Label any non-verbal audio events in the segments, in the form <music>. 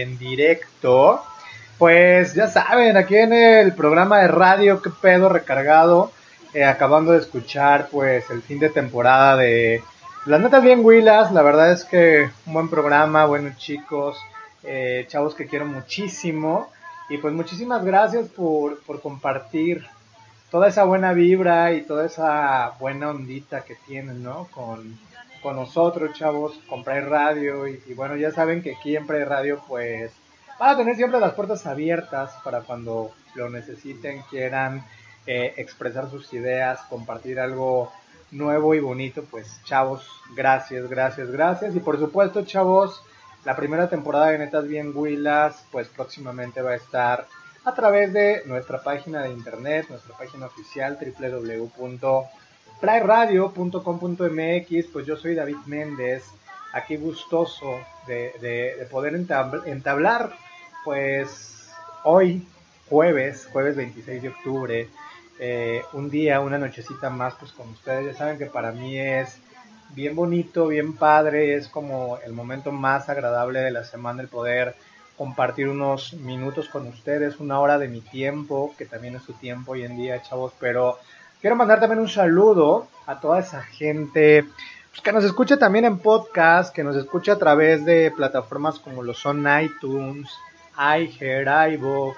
en directo. Pues ya saben, aquí en el programa de radio, qué pedo recargado, eh, acabando de escuchar pues el fin de temporada de Las Netas Bien Huilas, la verdad es que un buen programa, buenos chicos, eh, chavos que quiero muchísimo y pues muchísimas gracias por, por compartir toda esa buena vibra y toda esa buena ondita que tienen, ¿no? Con, con nosotros, chavos, con Pride Radio. Y, y bueno, ya saben que aquí en Pride Radio, pues, van a tener siempre las puertas abiertas para cuando lo necesiten, quieran eh, expresar sus ideas, compartir algo nuevo y bonito. Pues, chavos, gracias, gracias, gracias. Y por supuesto, chavos, la primera temporada de Netas Bien Huilas, pues próximamente va a estar a través de nuestra página de internet, nuestra página oficial www.pryradio.com.mx. Pues yo soy David Méndez, aquí gustoso de, de- de poder entab- entablar, pues hoy, jueves, jueves 26 de octubre, eh, un día, una nochecita más, pues con ustedes. Ya saben que para mí es bien bonito, bien padre, es como el momento más agradable de la semana el poder compartir unos minutos con ustedes, una hora de mi tiempo, que también es su tiempo hoy en día, chavos, pero quiero mandar también un saludo a toda esa gente pues, que nos escucha también en podcast, que nos escucha a través de plataformas como lo son iTunes, iHeart, iVoox,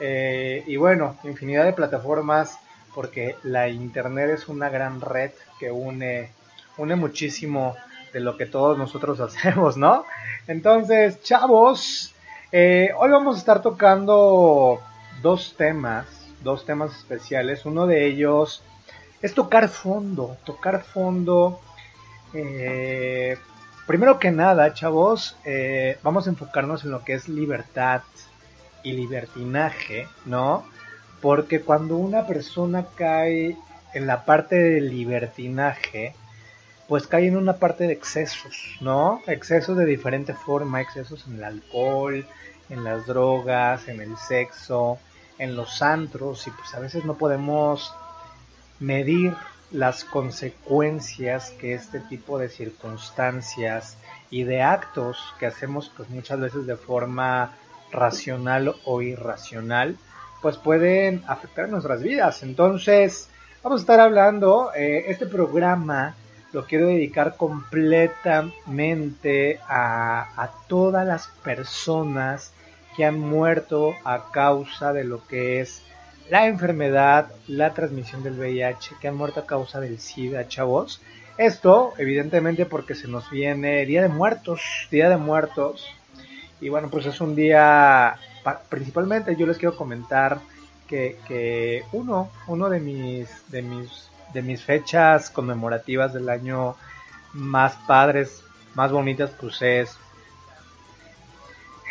eh, y bueno, infinidad de plataformas, porque la internet es una gran red que une, une muchísimo de lo que todos nosotros <laughs> hacemos, ¿no? Entonces, chavos, eh, hoy vamos a estar tocando dos temas, dos temas especiales. Uno de ellos es tocar fondo, tocar fondo. eh, primero que nada, chavos, eh, vamos a enfocarnos en lo que es libertad y libertinaje, ¿no? Porque cuando una persona cae en la parte del libertinaje, pues cae en una parte de excesos, ¿no? Excesos de diferente forma, excesos en el alcohol, en las drogas, en el sexo, en los antros, y pues a veces no podemos medir las consecuencias que este tipo de circunstancias y de actos que hacemos pues muchas veces de forma racional o irracional pues pueden afectar nuestras vidas. Entonces vamos a estar hablando eh, este programa lo quiero dedicar completamente a, a todas las personas que han muerto a causa de lo que es la enfermedad, la transmisión del VIH, que han muerto a causa del SIDA, chavos. Esto, evidentemente, porque se nos viene Día de Muertos, Día de Muertos. Y bueno, pues es un día, principalmente yo les quiero comentar que, uno, uno de mis, de mis, de mis fechas conmemorativas del año más padres, más bonitas, pues es,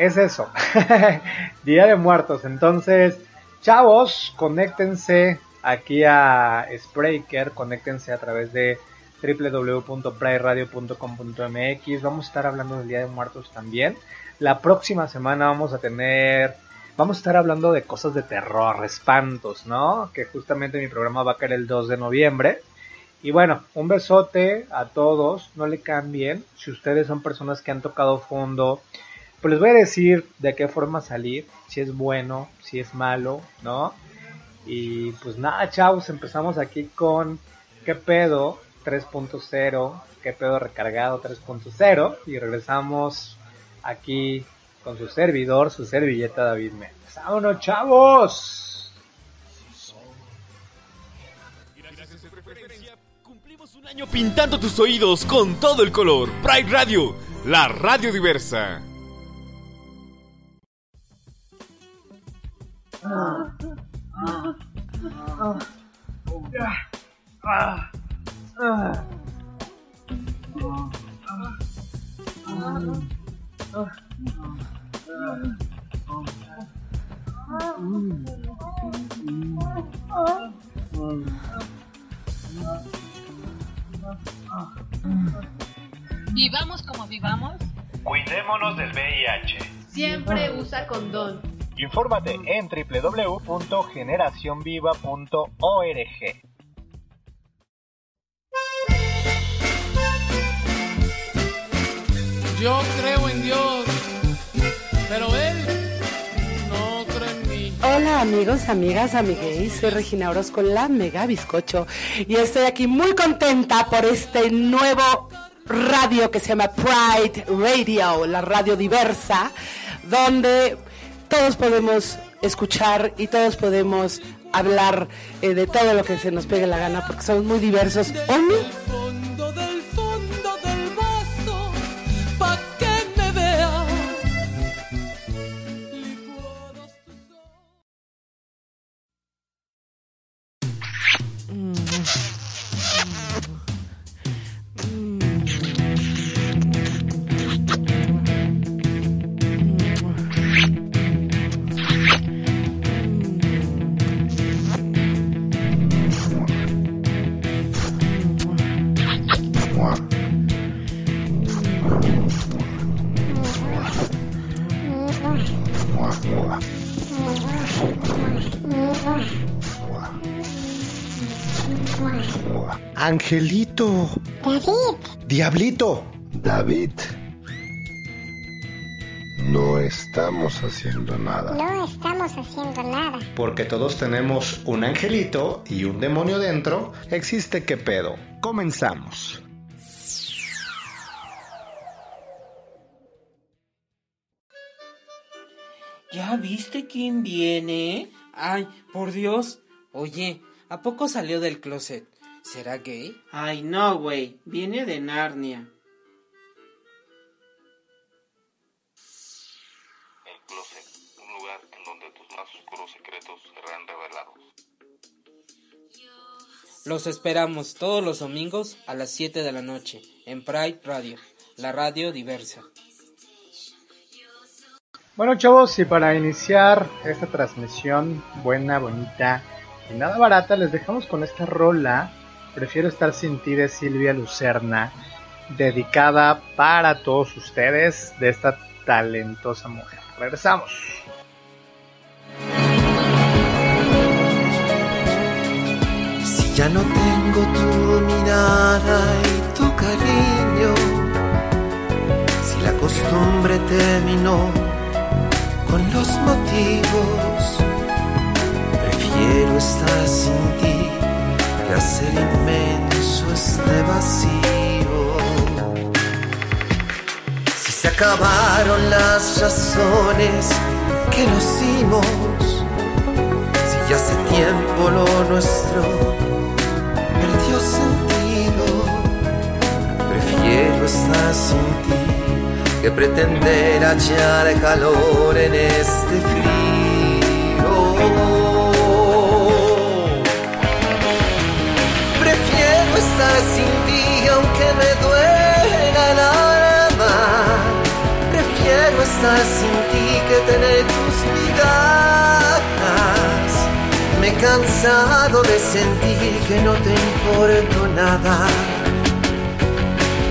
es eso, <laughs> Día de Muertos. Entonces, chavos, conéctense aquí a Spreaker, conéctense a través de www.pryradio.com.mx. Vamos a estar hablando del Día de Muertos también. La próxima semana vamos a tener, vamos a estar hablando de cosas de terror, espantos, ¿no? Que justamente mi programa va a caer el 2 de noviembre. Y bueno, un besote a todos, no le cambien. Si ustedes son personas que han tocado fondo, pues les voy a decir de qué forma salir, si es bueno, si es malo, ¿no? Y pues nada, chavos, empezamos aquí con qué pedo 3.0, qué pedo recargado 3.0 y regresamos aquí con su servidor, su servilleta David Méndez. ¡Vámonos, chavos! un año pintando tus oídos con todo el color. Pride Radio, la radio diversa. Vivamos como vivamos. Cuidémonos del VIH. Siempre usa condón. Infórmate en www.generacionviva.org. Yo creo en Dios, pero Él no cree en mí. Hola amigos, amigas, amigues, soy Regina Orozco, la Mega Bizcocho, y estoy aquí muy contenta por este nuevo radio que se llama Pride Radio, la radio diversa, donde todos podemos escuchar y todos podemos hablar eh, de todo lo que se nos pegue la gana porque somos muy diversos. ¿O Angelito. David. Diablito. David. No estamos haciendo nada. No estamos haciendo nada. Porque todos tenemos un angelito y un demonio dentro. Existe qué pedo. Comenzamos. ¿Ya viste quién viene? Ay, por Dios. Oye, ¿a poco salió del closet? ¿Será gay? Ay, no, güey. Viene de Narnia. El closet, un lugar en donde tus más oscuros secretos serán revelados. Los esperamos todos los domingos a las 7 de la noche en Pride Radio, la radio diversa. Bueno chavos, y para iniciar esta transmisión buena, bonita y nada barata, les dejamos con esta rola Prefiero estar sin ti de Silvia Lucerna, dedicada para todos ustedes de esta talentosa mujer. Regresamos. Si ya no tengo tu mirada y tu cariño, si la costumbre terminó con los motivos, prefiero estar sin ti hacer inmenso este vacío. Si se acabaron las razones que nos dimos, si ya hace tiempo lo nuestro perdió sentido, sin ti que pretender hallar calor en este frío. Aunque me duela el alma. Prefiero estar sin ti que tener tus migajas. Me he cansado de sentir que no te importo nada.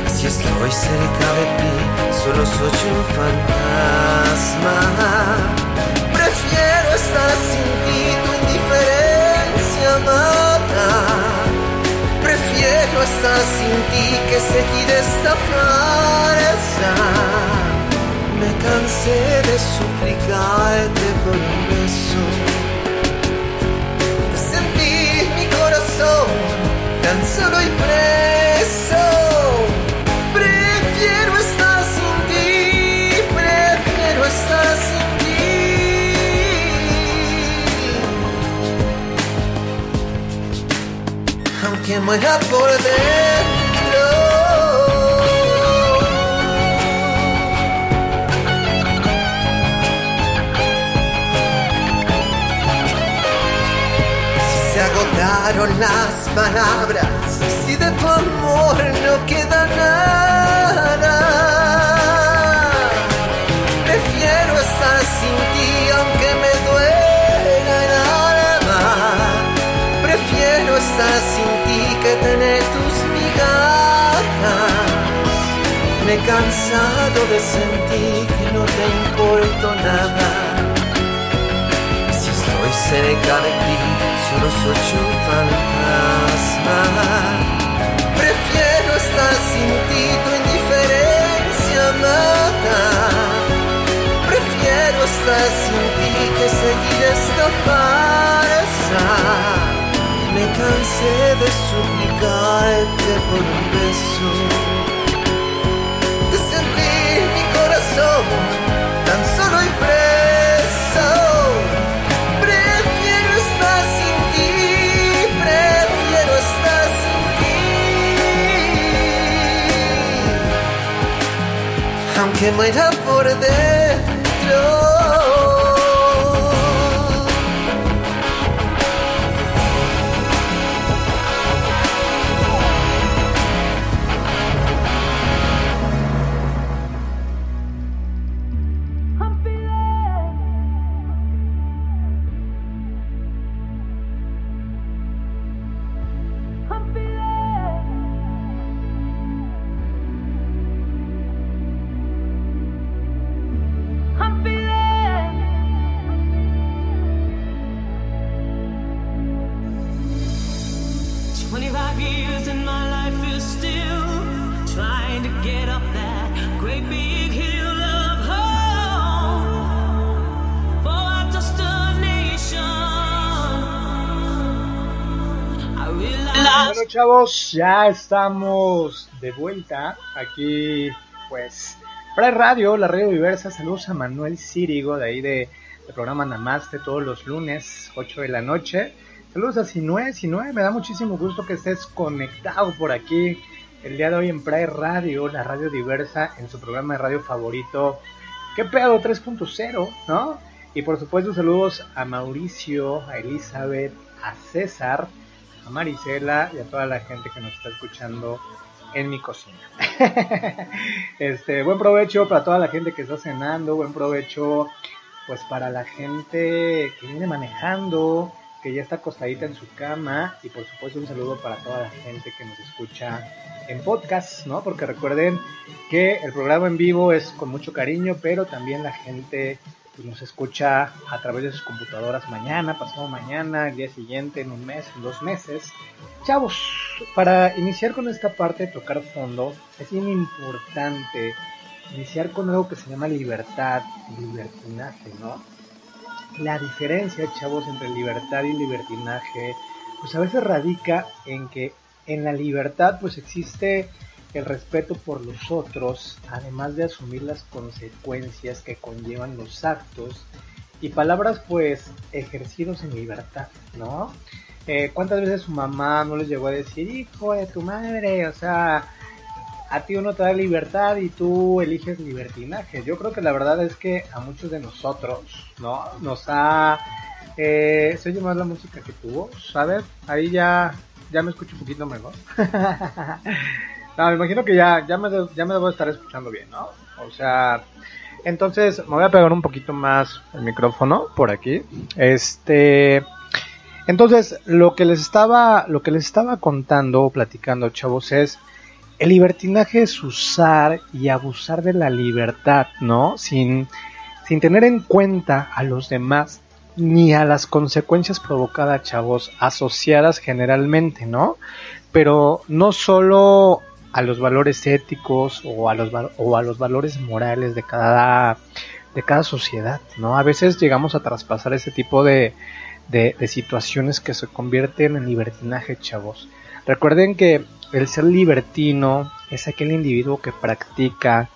Si estoy cerca de ti, solo soy un fantasma. Prefiero estar sin ti, tu indiferencia mata. Prefiero estar sin ti que seguir esta farsa. Me cansé de suplicarte por un beso. De sentir mi corazón tan solo y preso. Aunque muera por dentro. Agotaron las palabras, si de tu amor no queda nada. Prefiero estar sin ti aunque me duela el. Prefiero estar sin cansado de sentir que no te importo nada. Si estoy cerca de ti, solo soy un fantasma. Prefiero estar sin ti, tu indiferencia mata. Prefiero estar sin ti que seguir esta farsa. Me cansé de suplicarte por un beso. Corazón tan solo y preso. Prefiero estar sin ti, prefiero estar sin ti. Aunque muera por dentro. Chavos, ya estamos de vuelta aquí pues para Radio, la radio diversa. Saludos a Manuel Círigo de ahí de, programa Namaste todos los lunes, 8 de la noche. Saludos a Sinue, Sinue, me da muchísimo gusto que estés conectado por aquí el día de hoy en Pride Radio, la radio diversa, en su programa de radio favorito. ¿Qué pedo 3.0, no? Y por supuesto saludos a Mauricio, a Elizabeth, a César, Marisela y a toda la gente que nos está escuchando en mi cocina. <laughs> este, buen provecho para toda la gente que está cenando, buen provecho pues para la gente que viene manejando, que ya está acostadita en su cama y por supuesto un saludo para toda la gente que nos escucha en podcast, ¿no? Porque recuerden que el programa en vivo es con mucho cariño, pero también la gente pues, nos escucha a través de sus computadoras mañana, pasado mañana, el día siguiente, en un mes, en dos meses. Chavos, para iniciar con esta parte de tocar fondo, es bien importante iniciar con algo que se llama libertad libertinaje, ¿no? La diferencia, chavos, entre libertad y libertinaje, pues a veces radica en que en la libertad pues existe el respeto por los otros, además de asumir las consecuencias que conllevan los actos y palabras pues ejercidos en libertad, ¿no? Eh, ¿Cuántas veces su mamá no les llegó a decir, hijo de tu madre? O sea, a ti uno te da libertad y tú eliges libertinaje. Yo creo que la verdad es que a muchos de nosotros, ¿no? Nos ha... Eh, se oye más la música que tuvo, ¿sabes? Ahí ya, ya me escucho un poquito mejor. <laughs> me imagino que ya, ya, me, de- ya me debo estar escuchando bien, ¿no? O sea, entonces me voy a pegar un poquito más el micrófono por aquí. Este... Entonces, lo que les estaba, lo que les estaba contando o platicando, chavos, es el libertinaje es usar y abusar de la libertad, ¿no? Sin, sin tener en cuenta a los demás ni a las consecuencias provocadas, chavos, asociadas generalmente, ¿no? Pero no solo a los valores éticos o a los, o a los valores morales de cada, de cada sociedad, ¿no? A veces llegamos a traspasar ese tipo de, de, de situaciones que se convierten en libertinaje, chavos. Recuerden que el ser libertino es aquel individuo que practica,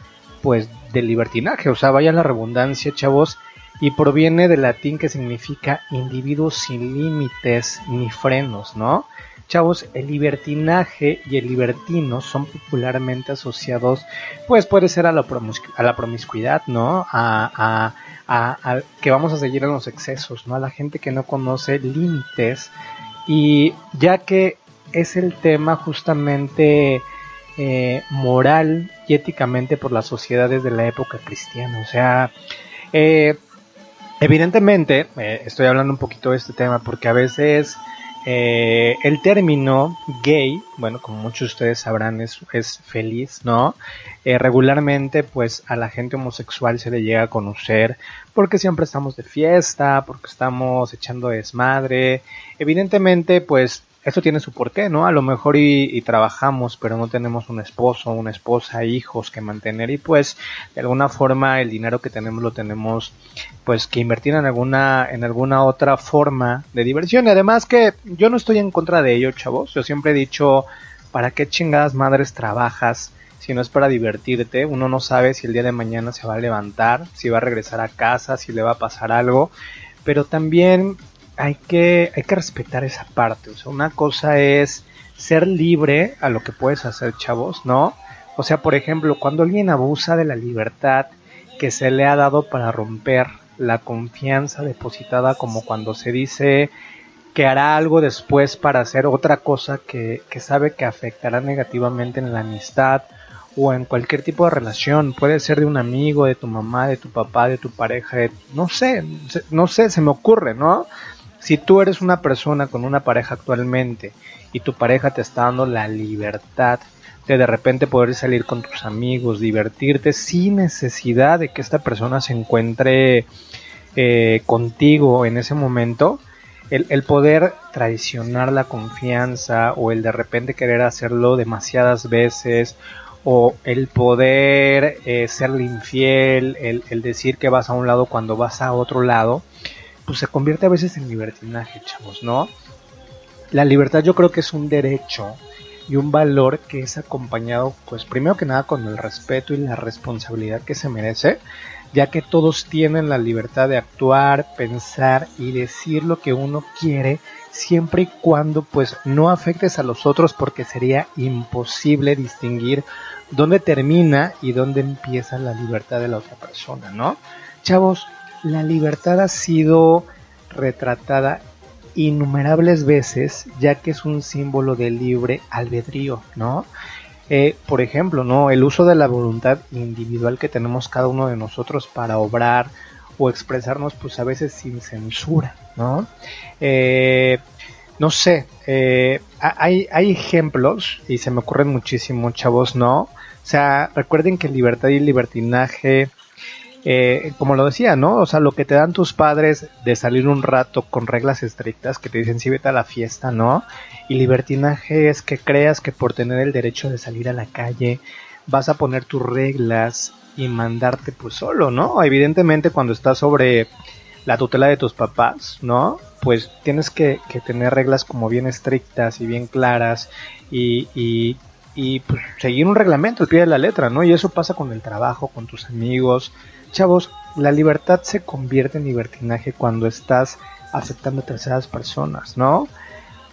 pues, del libertinaje, o sea, vaya la redundancia, chavos, y proviene del latín que significa individuo sin límites ni frenos, ¿no? Chavos, el libertinaje y el libertino son popularmente asociados, pues puede ser a la, promiscuidad, ¿no? A, a- a- a que vamos a seguir en los excesos, ¿no? A la gente que no conoce límites y ya que es el tema justamente eh, moral y éticamente por las sociedades de la época cristiana, o sea, eh, Evidentemente, eh, estoy hablando un poquito de este tema porque a veces eh, el término gay, bueno, como muchos de ustedes sabrán, es, es feliz, ¿no? Eh, regularmente, pues a la gente homosexual se le llega a conocer porque siempre estamos de fiesta, porque estamos echando desmadre. Evidentemente, pues esto tiene su porqué, ¿no? A lo mejor y, y trabajamos, pero no tenemos un esposo, una esposa, hijos que mantener y pues de alguna forma el dinero que tenemos lo tenemos pues que invertir en alguna en alguna otra forma de diversión y además que yo no estoy en contra de ello, chavos. Yo siempre he dicho, ¿para qué chingadas madres trabajas? Si no es para divertirte, uno no sabe si el día de mañana se va a levantar, si va a regresar a casa, si le va a pasar algo, pero también hay que, hay que respetar esa parte. O sea, una cosa es ser libre a lo que puedes hacer, chavos, ¿no? O sea, por ejemplo, cuando alguien abusa de la libertad que se le ha dado para romper la confianza depositada, como cuando se dice que hará algo después para hacer otra cosa que, que sabe que afectará negativamente en la amistad o en cualquier tipo de relación. Puede ser de un amigo, de tu mamá, de tu papá, de tu pareja, no sé, no sé, se me ocurre, ¿no? Si tú eres una persona con una pareja actualmente y tu pareja te está dando la libertad de de repente poder salir con tus amigos, divertirte sin necesidad de que esta persona se encuentre eh, contigo en ese momento, el, el poder traicionar la confianza o el de repente querer hacerlo demasiadas veces o el poder eh, serle infiel, el, el decir que vas a un lado cuando vas a otro lado, pues se convierte a veces en libertinaje, chavos, ¿no? La libertad yo creo que es un derecho y un valor que es acompañado, pues primero que nada con el respeto y la responsabilidad que se merece, ya que todos tienen la libertad de actuar, pensar y decir lo que uno quiere, siempre y cuando pues no afectes a los otros porque sería imposible distinguir dónde termina y dónde empieza la libertad de la otra persona, ¿no? Chavos, la libertad ha sido retratada innumerables veces, ya que es un símbolo de libre albedrío, ¿no? Eh, por ejemplo, ¿no? El uso de la voluntad individual que tenemos cada uno de nosotros para obrar o expresarnos, pues a veces sin censura, ¿no? Eh, no sé, eh, ha- hay, hay ejemplos y se me ocurren muchísimo, chavos, ¿no? O sea, recuerden que libertad y libertinaje eh, como lo decía, ¿no? O sea, lo que te dan tus padres de salir un rato con reglas estrictas que te dicen sí vete a la fiesta, ¿no? Y libertinaje es que creas que por tener el derecho de salir a la calle vas a poner tus reglas y mandarte pues solo, ¿no? Evidentemente cuando estás sobre la tutela de tus papás, ¿no? Pues tienes que, que tener reglas como bien estrictas y bien claras y, y, y pues, seguir un reglamento al pie de la letra, ¿no? Y eso pasa con el trabajo, con tus amigos. Chavos, la libertad se convierte en libertinaje cuando estás aceptando a terceras personas, ¿no?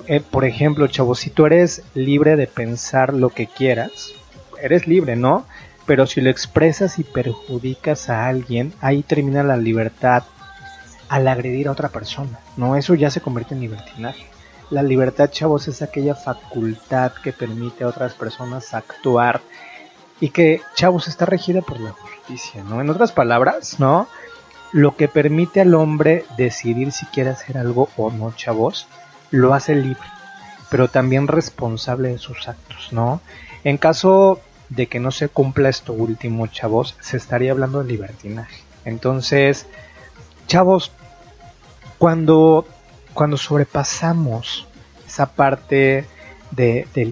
Eh, por ejemplo, chavos, si tú eres libre de pensar lo que quieras, eres libre, ¿no? Pero si lo expresas y perjudicas a alguien, ahí termina la libertad al agredir a otra persona, ¿no? Eso ya se convierte en libertinaje. La libertad, chavos, es aquella facultad que permite a otras personas actuar y que, chavos, está regida por la justicia, ¿no? En otras palabras, ¿no? Lo que permite al hombre decidir si quiere hacer algo o no, chavos, lo hace libre, pero también responsable de sus actos, ¿no? En caso de que no se cumpla esto último, chavos, se estaría hablando de libertinaje. Entonces, chavos, cuando, cuando sobrepasamos esa parte de, del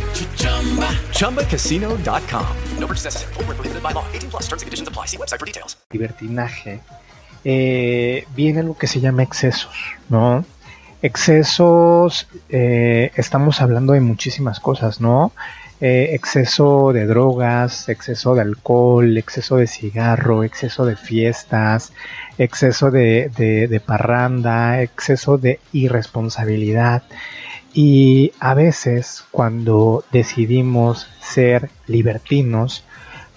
ChumbaCasino.com. No purchase necessary. Full prohibited by law. 18 plus terms and conditions apply. See website for details. libertinaje, eh, viene lo que se llama excesos, ¿no? Excesos, eh, estamos hablando de muchísimas cosas, ¿no? Eh, exceso de drogas, exceso de alcohol, exceso de cigarro, exceso de fiestas, exceso de, de, de parranda, exceso de irresponsabilidad. Y a veces cuando decidimos ser libertinos,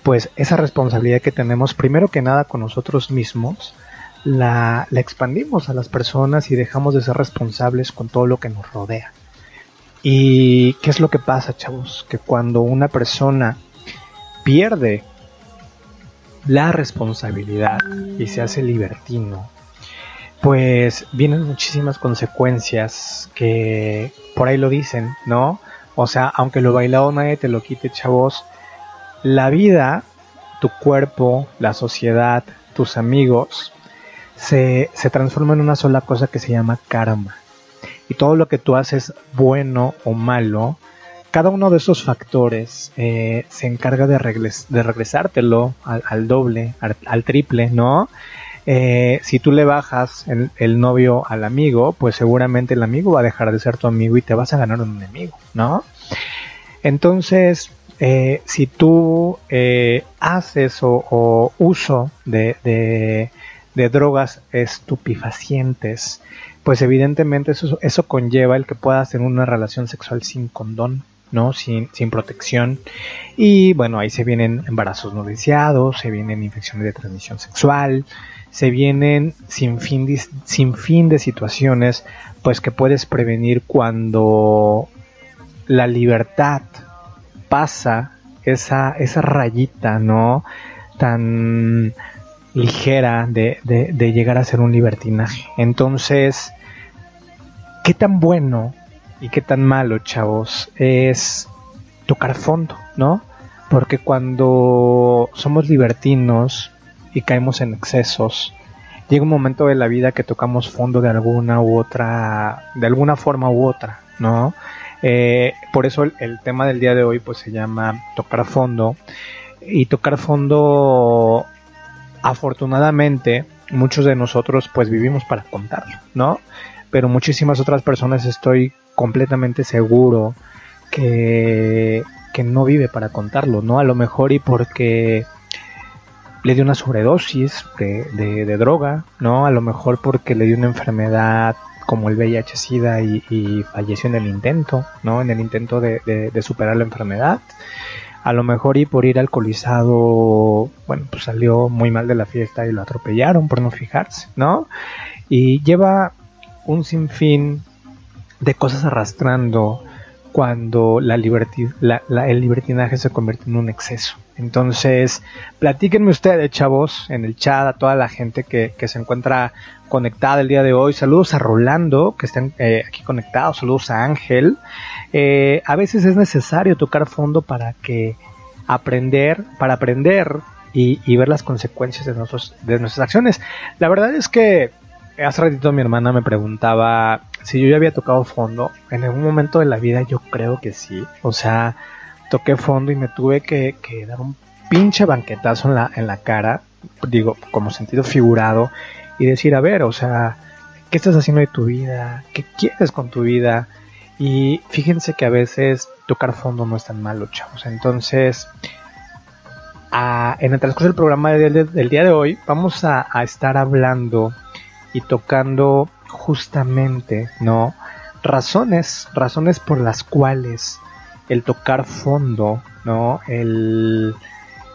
pues esa responsabilidad que tenemos primero que nada con nosotros mismos, la, la expandimos a las personas y dejamos de ser responsables con todo lo que nos rodea. ¿Y qué es lo que pasa, chavos? Que cuando una persona pierde la responsabilidad y se hace libertino, pues vienen muchísimas consecuencias que por ahí lo dicen, ¿no? O sea, aunque lo bailado nadie te lo quite, chavos, la vida, tu cuerpo, la sociedad, tus amigos, se, se transforma en una sola cosa que se llama karma. Y todo lo que tú haces, bueno o malo, cada uno de esos factores eh, se encarga de, regres de regresártelo al, al doble, al, triple, ¿no? Eh, si tú le bajas el, novio al amigo, pues seguramente el amigo va a dejar de ser tu amigo y te vas a ganar un enemigo, ¿no? Entonces, eh, si tú eh, haces o, o uso de, de, de, drogas estupefacientes, pues evidentemente eso, eso conlleva el que puedas tener una relación sexual sin condón, ¿no? Sin, sin protección. Y bueno, ahí se vienen embarazos no deseados, se vienen infecciones de transmisión sexual, se vienen sin fin, de, sin fin de situaciones, pues que puedes prevenir cuando la libertad pasa esa, esa rayita, ¿no? Tan ligera de, de, de, llegar a ser un libertinaje. Entonces, ¿qué tan bueno y qué tan malo, chavos, es tocar fondo, ¿no? Porque cuando somos libertinos y caemos en excesos, llega un momento de la vida que tocamos fondo de alguna u otra, de alguna forma u otra, ¿no? Eh, por eso el, el, tema del día de hoy pues se llama tocar fondo y tocar fondo afortunadamente muchos de nosotros pues vivimos para contarlo, ¿no? Pero muchísimas otras personas estoy completamente seguro que, que no vive para contarlo, ¿no? A lo mejor y porque le dio una sobredosis de, de- de droga, ¿no? A lo mejor porque le dio una enfermedad como el VIH-Sida y, falleció en el intento, ¿no? En el intento de, de- de superar la enfermedad. A lo mejor y por ir alcoholizado, bueno, pues salió muy mal de la fiesta y lo atropellaron por no fijarse, ¿no? Y lleva un sinfín de cosas arrastrando cuando la la- el libertinaje se convierte en un exceso. Entonces, platíquenme ustedes, chavos, en el chat, a toda la gente que, que se encuentra conectada el día de hoy. Saludos a Rolando, que están eh, aquí conectados. Saludos a Ángel. Eh, a veces es necesario tocar fondo para que aprender, para aprender y, y ver las consecuencias de, nuestros, de nuestras acciones. La verdad es que hace ratito mi hermana me preguntaba si yo ya había tocado fondo. En algún momento de la vida yo creo que sí. O sea, toqué fondo y me tuve que, dar un pinche banquetazo en la, en la cara, digo, como sentido figurado, y decir, a ver, o sea, ¿qué estás haciendo de tu vida? ¿Qué quieres con tu vida? Y fíjense que a veces tocar fondo no es tan malo, chavos. Entonces, en el transcurso del programa del, día de hoy, vamos a estar hablando y tocando justamente, ¿no? Razones, razones por las cuales el tocar fondo, ¿no? El,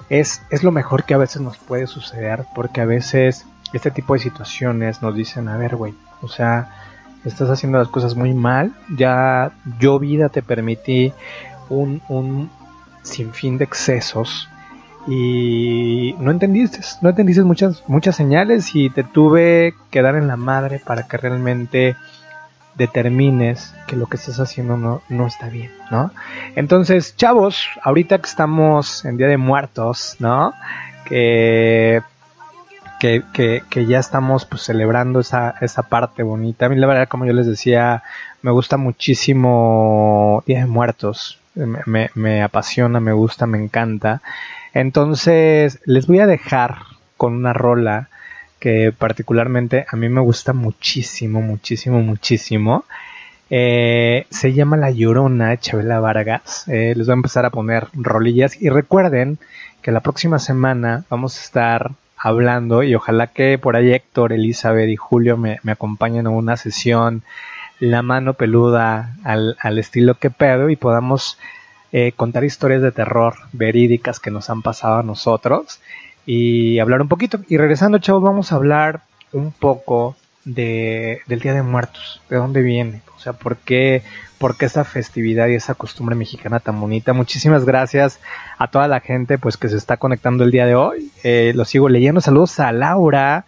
es, es lo mejor que a veces nos puede suceder, porque a veces este tipo de situaciones nos dicen, a ver, güey, o sea, estás haciendo las cosas muy mal, ya yo vida te permití un, un sinfín de excesos y no entendiste, no entendiste muchas, muchas señales y te tuve que dar en la madre para que realmente determines que lo que estás haciendo no, no está bien, ¿no? Entonces, chavos, ahorita que estamos en Día de Muertos, ¿no? Que, que, que, que ya estamos pues celebrando esa, esa parte bonita. A mí la verdad, como yo les decía, me gusta muchísimo Día de Muertos. Me, apasiona, me gusta, me encanta. Entonces, les voy a dejar con una rola que particularmente a mí me gusta muchísimo, muchísimo, muchísimo. Eh, se llama La Llorona, Chabela Vargas. Eh, les voy a empezar a poner rolillas. Y recuerden que la próxima semana vamos a estar hablando y ojalá que por ahí Héctor, Elizabeth y Julio me, me acompañen a una sesión la mano peluda al, al estilo que pedo y podamos eh, contar historias de terror verídicas que nos han pasado a nosotros y hablar un poquito. Y regresando, chavos, vamos a hablar un poco de, del Día de Muertos, de dónde viene, o sea, por qué, por qué esa festividad y esa costumbre mexicana tan bonita. Muchísimas gracias a toda la gente pues que se está conectando el día de hoy. Eh, lo sigo leyendo. Saludos a Laura.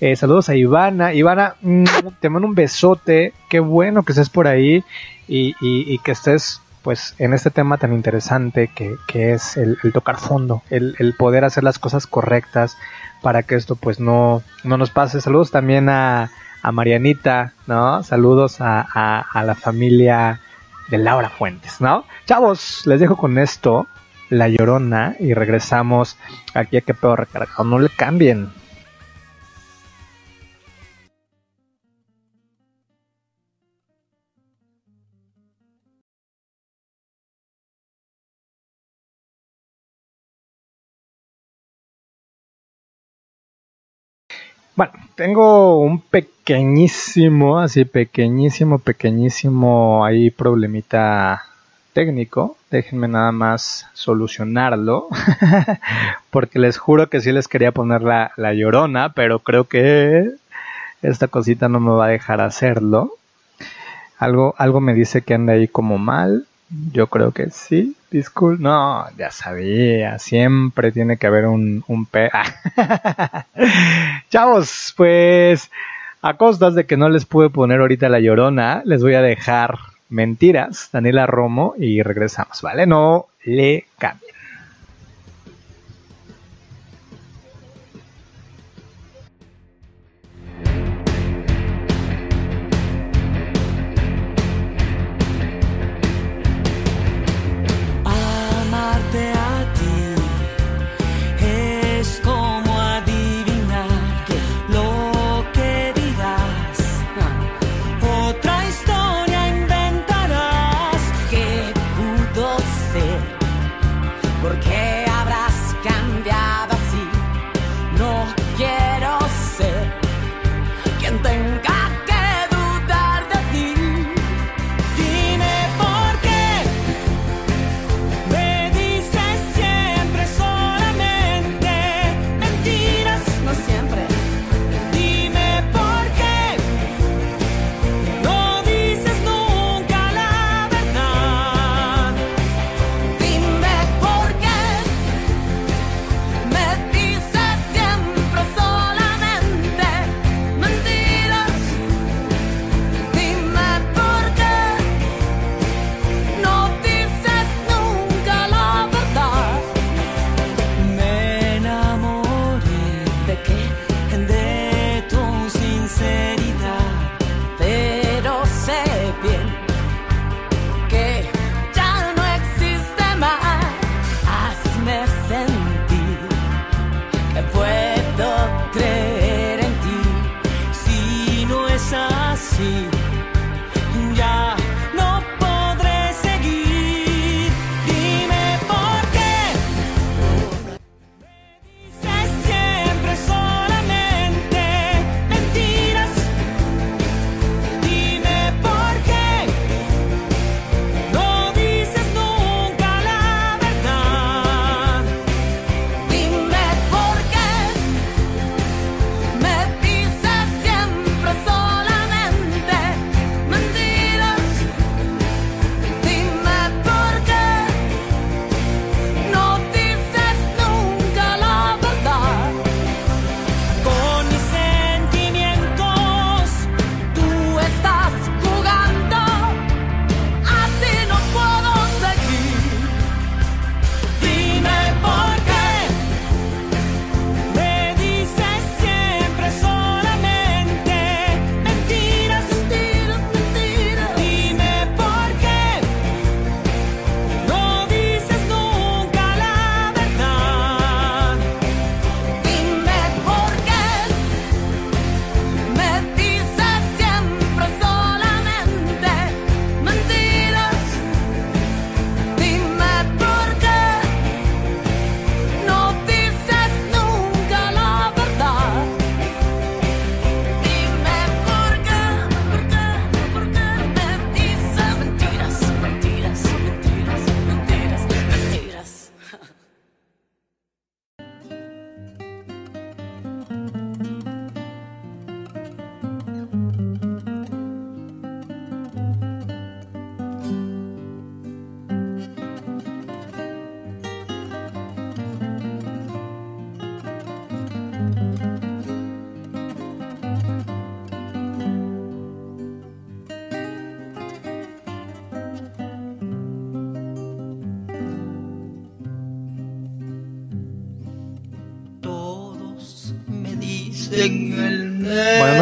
Eh, saludos a Ivana. Ivana, mm, te mando un besote. Qué bueno que estés por ahí y- y que estés pues en este tema tan interesante que, que es el, el tocar fondo, el, el poder hacer las cosas correctas para que esto pues no, no nos pase. Saludos también a, a Marianita, ¿no? Saludos a, a, a la familia de Laura Fuentes, ¿no? Chavos, les dejo con esto, La Llorona, y regresamos aquí a que pedo recargado. No le cambien. Bueno, tengo un pequeñísimo, así pequeñísimo, pequeñísimo ahí problemita técnico. Déjenme nada más solucionarlo. <laughs> Porque les juro que sí les quería poner la, la llorona, pero creo que esta cosita no me va a dejar hacerlo. Algo, algo me dice que anda ahí como mal. Yo creo que sí. Disculpe. No, ya sabía. Siempre tiene que haber un, un pe. <laughs> Chavos, pues a costas de que no les pude poner ahorita la llorona, les voy a dejar mentiras, Daniela Romo, y regresamos, ¿vale? No le cambien.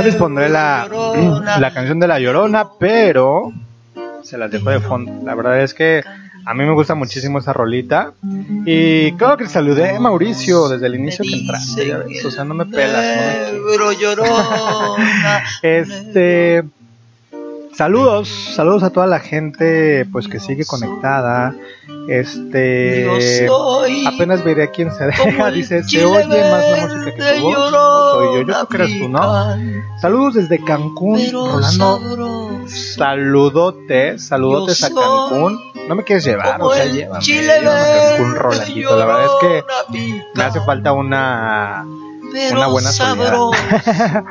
No les pondré la, la canción de La Llorona, pero se las dejo de fondo. La verdad es que a mí me gusta muchísimo esa rolita. Y claro que saludé a Mauricio desde el inicio que entraste, ya ves, O sea, no me pelas, no. <laughs> Este. Saludos, saludos a toda la gente pues que sigue conectada. Este apenas veré a quién se deja, dice, se oye más la música que tu voz. llorona Soy yo, yo creo que eres tú, ¿no? Saludos desde Cancún, Rolando. Saludotes, saludotes a Cancún. No me quieres llevar, o sea, llévame, llévame a Cancún, Rolandito. La verdad es que me hace falta una pero una buena soledad. <laughs>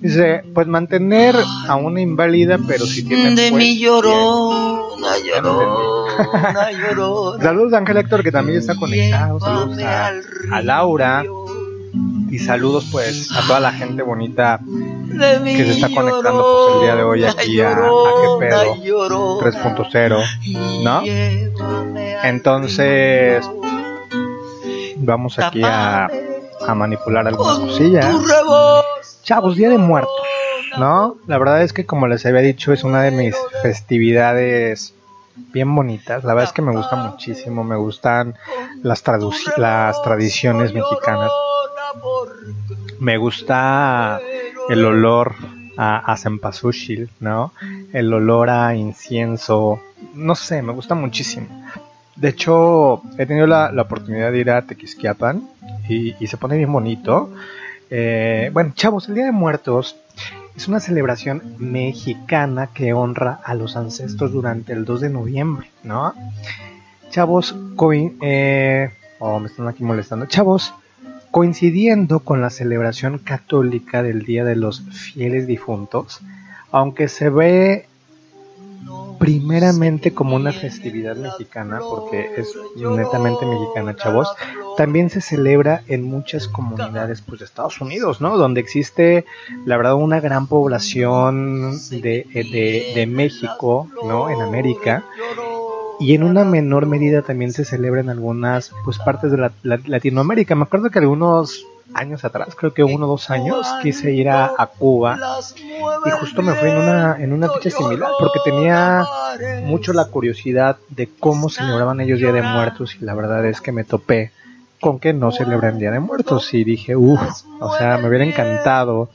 Dice, pues mantener a una inválida, pero si tiene de pues, mi llorona, llorona, llorona. <laughs> Saludos a Ángel Héctor que también está conectado, saludos a, a Laura. y saludos pues a toda la gente bonita De que se está conectando pues el día de hoy aquí a, a qué pedo. llorona, 3.0, ¿no? Entonces vamos aquí a, a manipular alguna cosilla. Chavos, Día de Muertos, ¿no? La verdad es que como les había dicho es una de mis festividades bien bonitas. La verdad es que me gusta muchísimo, me gustan las, las tradiciones mexicanas. Me gusta el olor a, a cempasúchil, ¿no? El olor a incienso, no sé, me gusta muchísimo. De hecho, he tenido la, oportunidad de ir a Tequisquiapan y, se pone bien bonito. Eh, bueno, chavos, el Día de Muertos Es una celebración mexicana que honra a los ancestros durante el 2 de noviembre, ¿no? Chavos, eh, oh. Chavos, coincidiendo con la celebración católica del Día de los Fieles Difuntos, aunque se ve primeramente como una festividad mexicana, porque es netamente mexicana, chavos, también se celebra en muchas comunidades pues, de Estados Unidos, ¿no? Donde existe, la verdad, una gran población de, de, de México, ¿no? En América. Y en una menor medida también se celebra en algunas pues partes de la- la- Latinoamérica. Me acuerdo que algunos años atrás, creo que uno o dos años, quise ir a, a Cuba y justo me fui en una, en una fecha similar porque tenía mucho la curiosidad de cómo celebraban ellos Día de Muertos y la verdad es que me topé con que no celebran Día de Muertos y dije, uff, o sea, me hubiera encantado.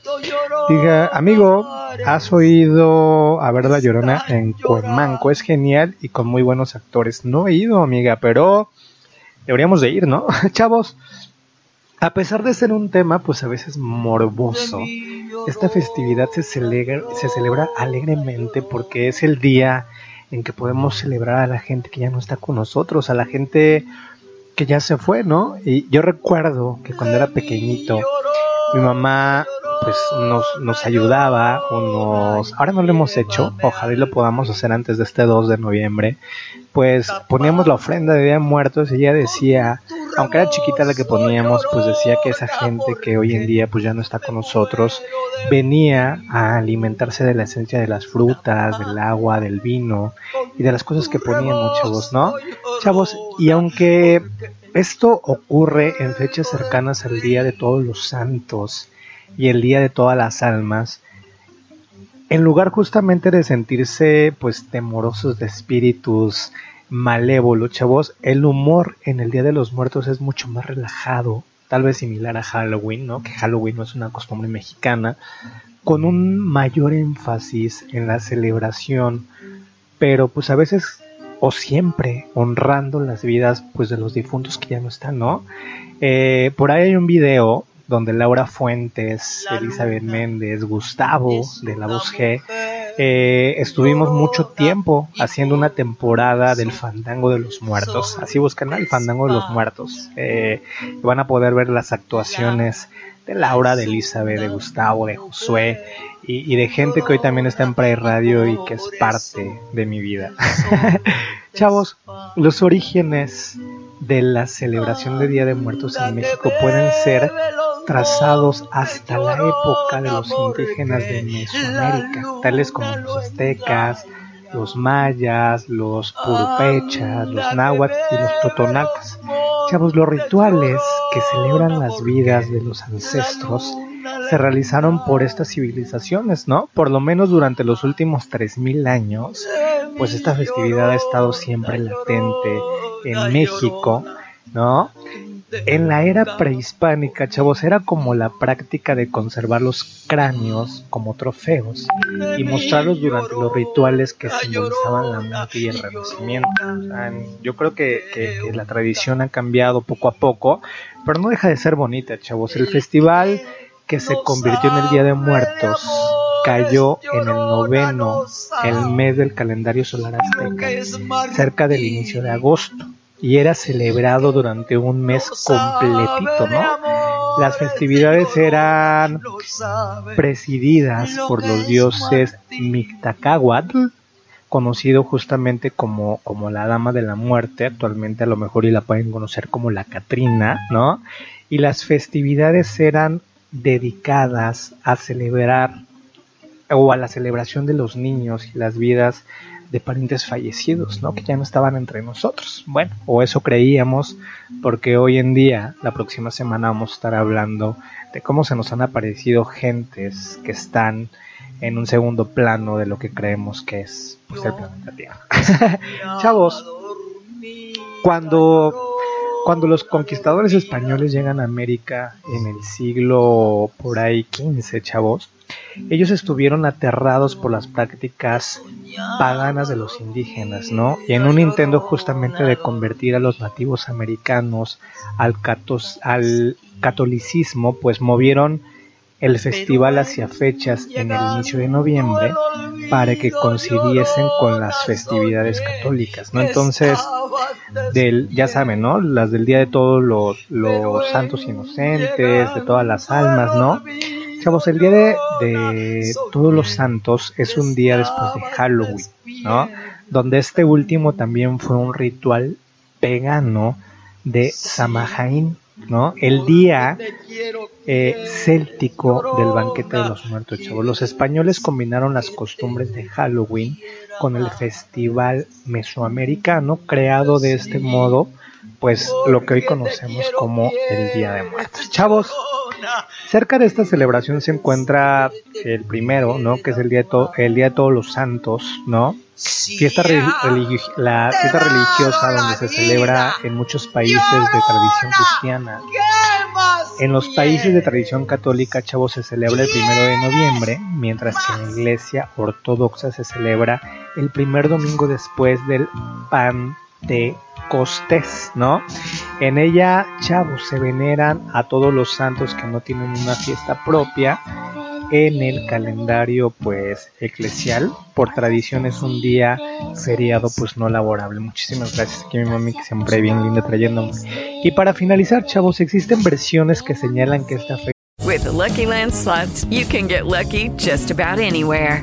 Dije, amigo, has oído a ver La Llorona en Cuemanco, es genial y con muy buenos actores. No he ido, amiga, pero deberíamos de ir, ¿no? <laughs> Chavos, a pesar de ser un tema pues a veces morboso, esta festividad se celebra, se celebra alegremente porque es el día en que podemos celebrar a la gente que ya no está con nosotros, a la gente que ya se fue, ¿no? Y yo recuerdo que cuando era pequeñito, mi mamá pues nos, nos ayudaba o nos... Ahora no lo hemos hecho, ojalá y lo podamos hacer antes de este 2 de noviembre, pues poníamos la ofrenda de Día de Muertos y ella decía, aunque era chiquita la que poníamos, pues decía que esa gente que hoy en día pues ya no está con nosotros, venía a alimentarse de la esencia de las frutas, del agua, del vino y de las cosas que poníamos, chavos, ¿no? Chavos, y aunque esto ocurre en fechas cercanas al Día de Todos los Santos y el Día de Todas las Almas, en lugar justamente de sentirse pues temorosos de espíritus malévolos, chavos, el humor en el Día de los Muertos es mucho más relajado, tal vez similar a Halloween, ¿no? Que Halloween no es una costumbre mexicana, con un mayor énfasis en la celebración, pero pues a veces o siempre honrando las vidas pues de los difuntos que ya no están, ¿no? Eh, por ahí hay un video donde Laura Fuentes, Elizabeth Méndez, Gustavo de la Voz G, eh, estuvimos mucho tiempo haciendo una temporada del Fandango de los Muertos. Así buscan el Fandango de los Muertos. Eh, van a poder ver las actuaciones de Laura, de Elizabeth, de Gustavo, de Josué y, y de gente que hoy también está en Pride Radio y que es parte de mi vida. <laughs> Chavos, los orígenes de la celebración de Día de Muertos en México pueden ser trazados hasta la época de los indígenas de Mesoamérica, tales como los aztecas, los mayas, los purupechas, los náhuatl y los totonacas. Chavos, los rituales que celebran las vidas de los ancestros se realizaron por estas civilizaciones, ¿no? Por lo menos durante los últimos 3000 años, pues esta festividad ha estado siempre latente en México, ¿no? En la era prehispánica, chavos, era como la práctica de conservar los cráneos como trofeos y mostrarlos durante los rituales que simbolizaban la muerte y el renacimiento. O sea, yo creo que, que- que la tradición ha cambiado poco a poco, pero no deja de ser bonita, chavos. El festival que se convirtió en el Día de Muertos cayó en el noveno, el mes del calendario solar azteca, cerca del inicio de agosto, y era celebrado durante un mes completito, ¿no? Las festividades eran presididas por los dioses Mictacahuatl, conocido justamente como, como la Dama de la Muerte, actualmente a lo mejor y la pueden conocer como la Catrina, ¿no? Y las festividades eran dedicadas a celebrar o a la celebración de los niños y las vidas de parientes fallecidos, ¿no? Que ya no estaban entre nosotros. Bueno, o eso creíamos, porque hoy en día, la próxima semana vamos a estar hablando de cómo se nos han aparecido gentes que están en un segundo plano de lo que creemos que es pues, el planeta Tierra. <laughs> Chavos, cuando, cuando los conquistadores españoles llegan a América en el siglo por ahí 15, chavos, ellos estuvieron aterrados por las prácticas paganas de los indígenas, ¿no? Y en un intento justamente de convertir a los nativos americanos al, catos- al catolicismo, pues movieron el festival hacia fechas en el inicio de noviembre para que coincidiesen con las festividades católicas, ¿no? Entonces, del, ya saben, ¿no? Las del Día de todos los, los santos inocentes, de todas las almas, ¿no? Chavos, el Día de, de todos los santos es un día después de Halloween, ¿no? Donde este último también fue un ritual pagano de Samhain, ¿no? El día eh, céltico del banquete de los muertos, chavos. Los españoles combinaron las costumbres de Halloween con el festival mesoamericano, creado de este modo, pues lo que hoy conocemos como el Día de Muertos. Chavos, cerca de esta celebración se encuentra el primero, ¿no? Que es el día de, to- el día de todos los santos, ¿no? Fiesta la fiesta religiosa donde se celebra en muchos países de tradición cristiana. En los países de tradición católica, chavos, se celebra el primero de noviembre, mientras que en la iglesia ortodoxa se celebra el primer domingo después del Pentecostés, ¿no? En ella, chavos, se veneran a todos los santos que no tienen una fiesta propia en el calendario pues eclesial por tradición es un día feriado pues no laborable muchísimas gracias aquí mi mami que siempre bien linda trayéndome y para finalizar chavos existen versiones que señalan que esta fecha With the Lucky Land you can get lucky just about anywhere.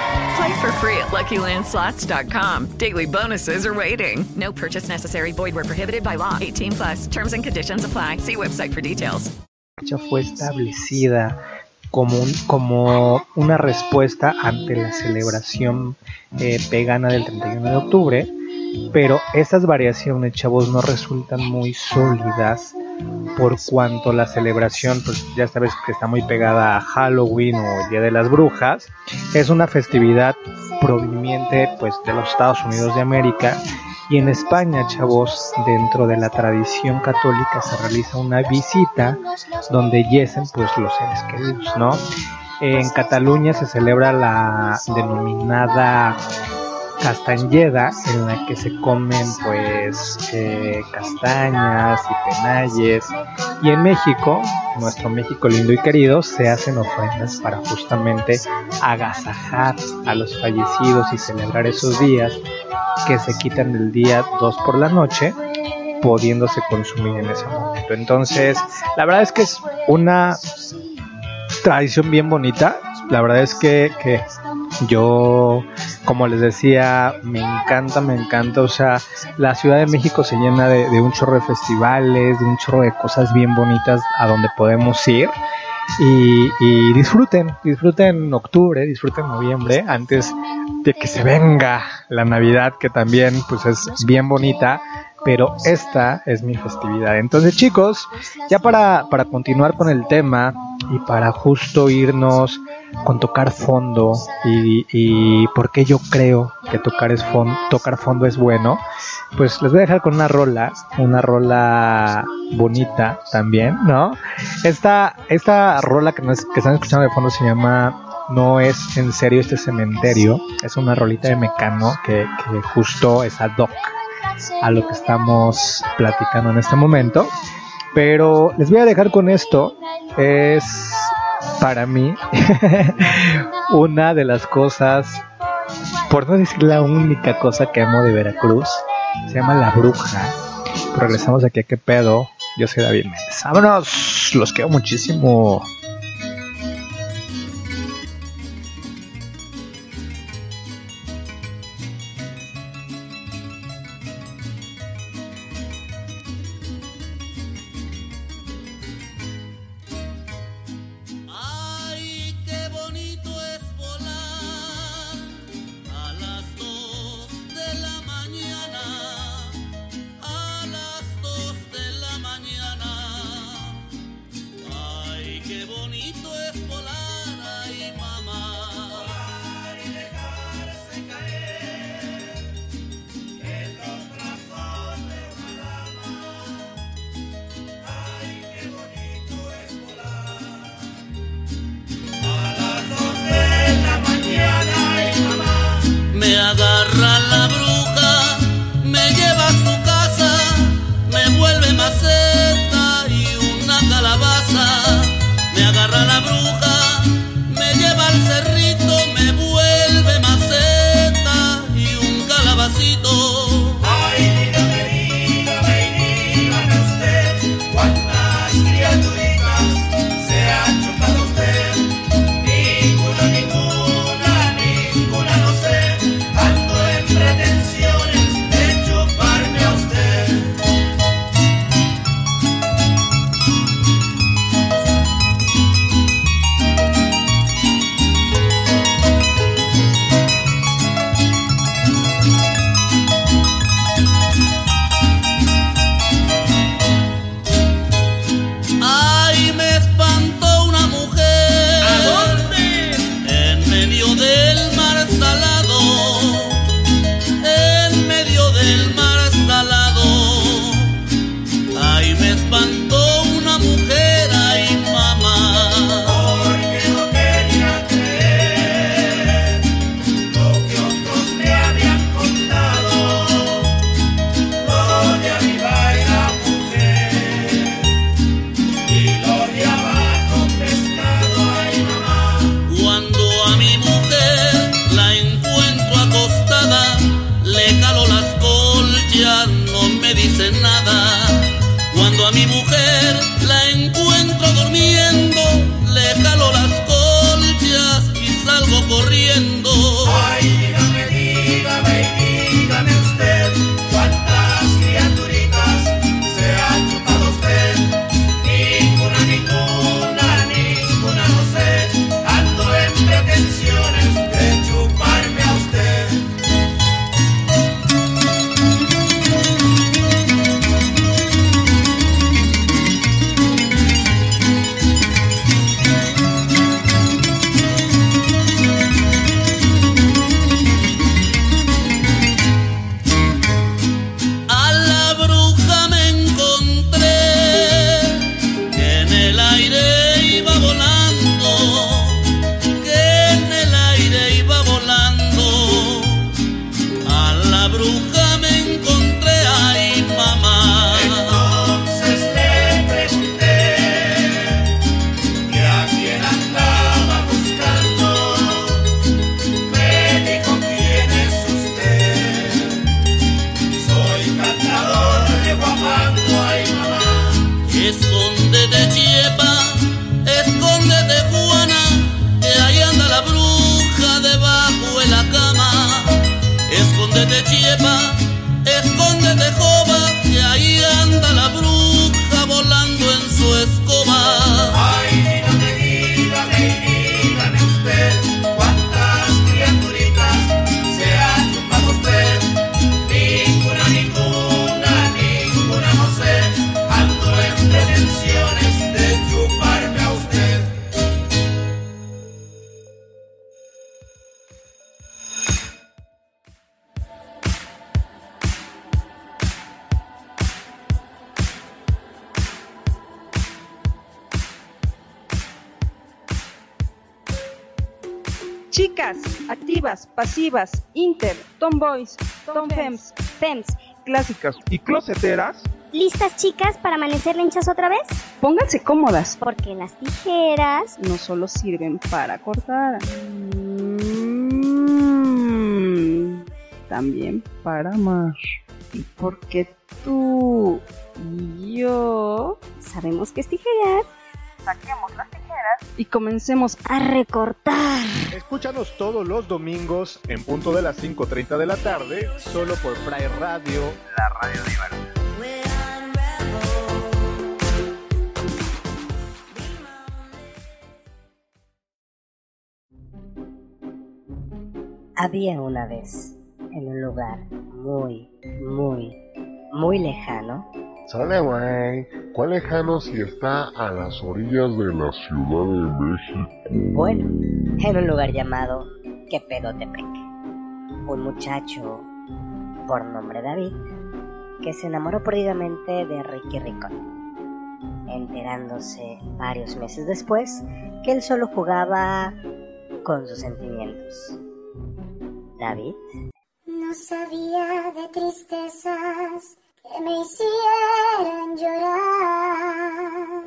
Play for free at LuckyLandSlots.com. Daily bonuses are waiting. No purchase necessary. Void where prohibited by law. 18 plus. Terms and conditions apply. See website for details. fue establecida como, como una respuesta ante la celebración eh, del 31 de octubre, pero estas variaciones, chavos, no resultan muy sólidas por cuanto la celebración, pues ya sabes que está muy pegada a Halloween o el Día de las Brujas, es una festividad proveniente pues de los Estados Unidos de América y en España, chavos, dentro de la tradición católica se realiza una visita donde yesen pues los seres queridos, ¿no? En Cataluña se celebra la denominada castañeda en la que se comen pues eh, castañas y penalles y en México, nuestro México lindo y querido, se hacen ofrendas para justamente agasajar a los fallecidos y celebrar esos días que se quitan del día 2 por la noche pudiéndose consumir en ese momento. Entonces, la verdad es que es una tradición bien bonita. La verdad es que, que yo, como les decía, me encanta, me encanta. O sea, la Ciudad de México se llena de, de un chorro de festivales, de un chorro de cosas bien bonitas a donde podemos ir. Y, disfruten, disfruten octubre, disfruten noviembre, antes de que se venga la Navidad, que también pues es bien bonita, pero esta es mi festividad. Entonces chicos, ya para, para continuar con el tema y para justo irnos con tocar fondo y, y por qué yo creo que tocar, es tocar fondo es bueno, pues les voy a dejar con una rola, una rola bonita también, ¿no? Esta, esta rola que, nos- que están escuchando de fondo se llama No es en serio este cementerio, es una rolita de Mecano que, que justo es ad hoc a lo que estamos platicando en este momento. Pero les voy a dejar con esto. Es para mí <laughs> una de las cosas, por no decir la única cosa que amo de Veracruz. Se llama La Bruja. Regresamos aquí a qué pedo. Yo soy David Méndez. Vámonos, los quiero muchísimo. activas, pasivas, inter, tomboys, tomfems, fems, clásicas y closeteras. ¿Listas chicas para amanecer hinchas otra vez? Pónganse cómodas. Porque las tijeras no solo sirven para cortar, mm, también para amar. Y porque tú y yo sabemos que es tijeras saquemos las tijeras y comencemos a recortar. Escúchanos todos los domingos en punto de las 5.30 de la tarde, solo por Fry Radio, la radio de diversa. Había una vez, en un lugar muy, muy, muy lejano, Sale, güey. ¿Cuál lejano si está a las orillas de la Ciudad de México? Bueno, en un lugar llamado Quepedotepec. Un muchacho por nombre David que se enamoró perdidamente de Ricky Ricón, enterándose varios meses después que él solo jugaba con sus sentimientos. David No sabía de tristezas que me hicieran llorar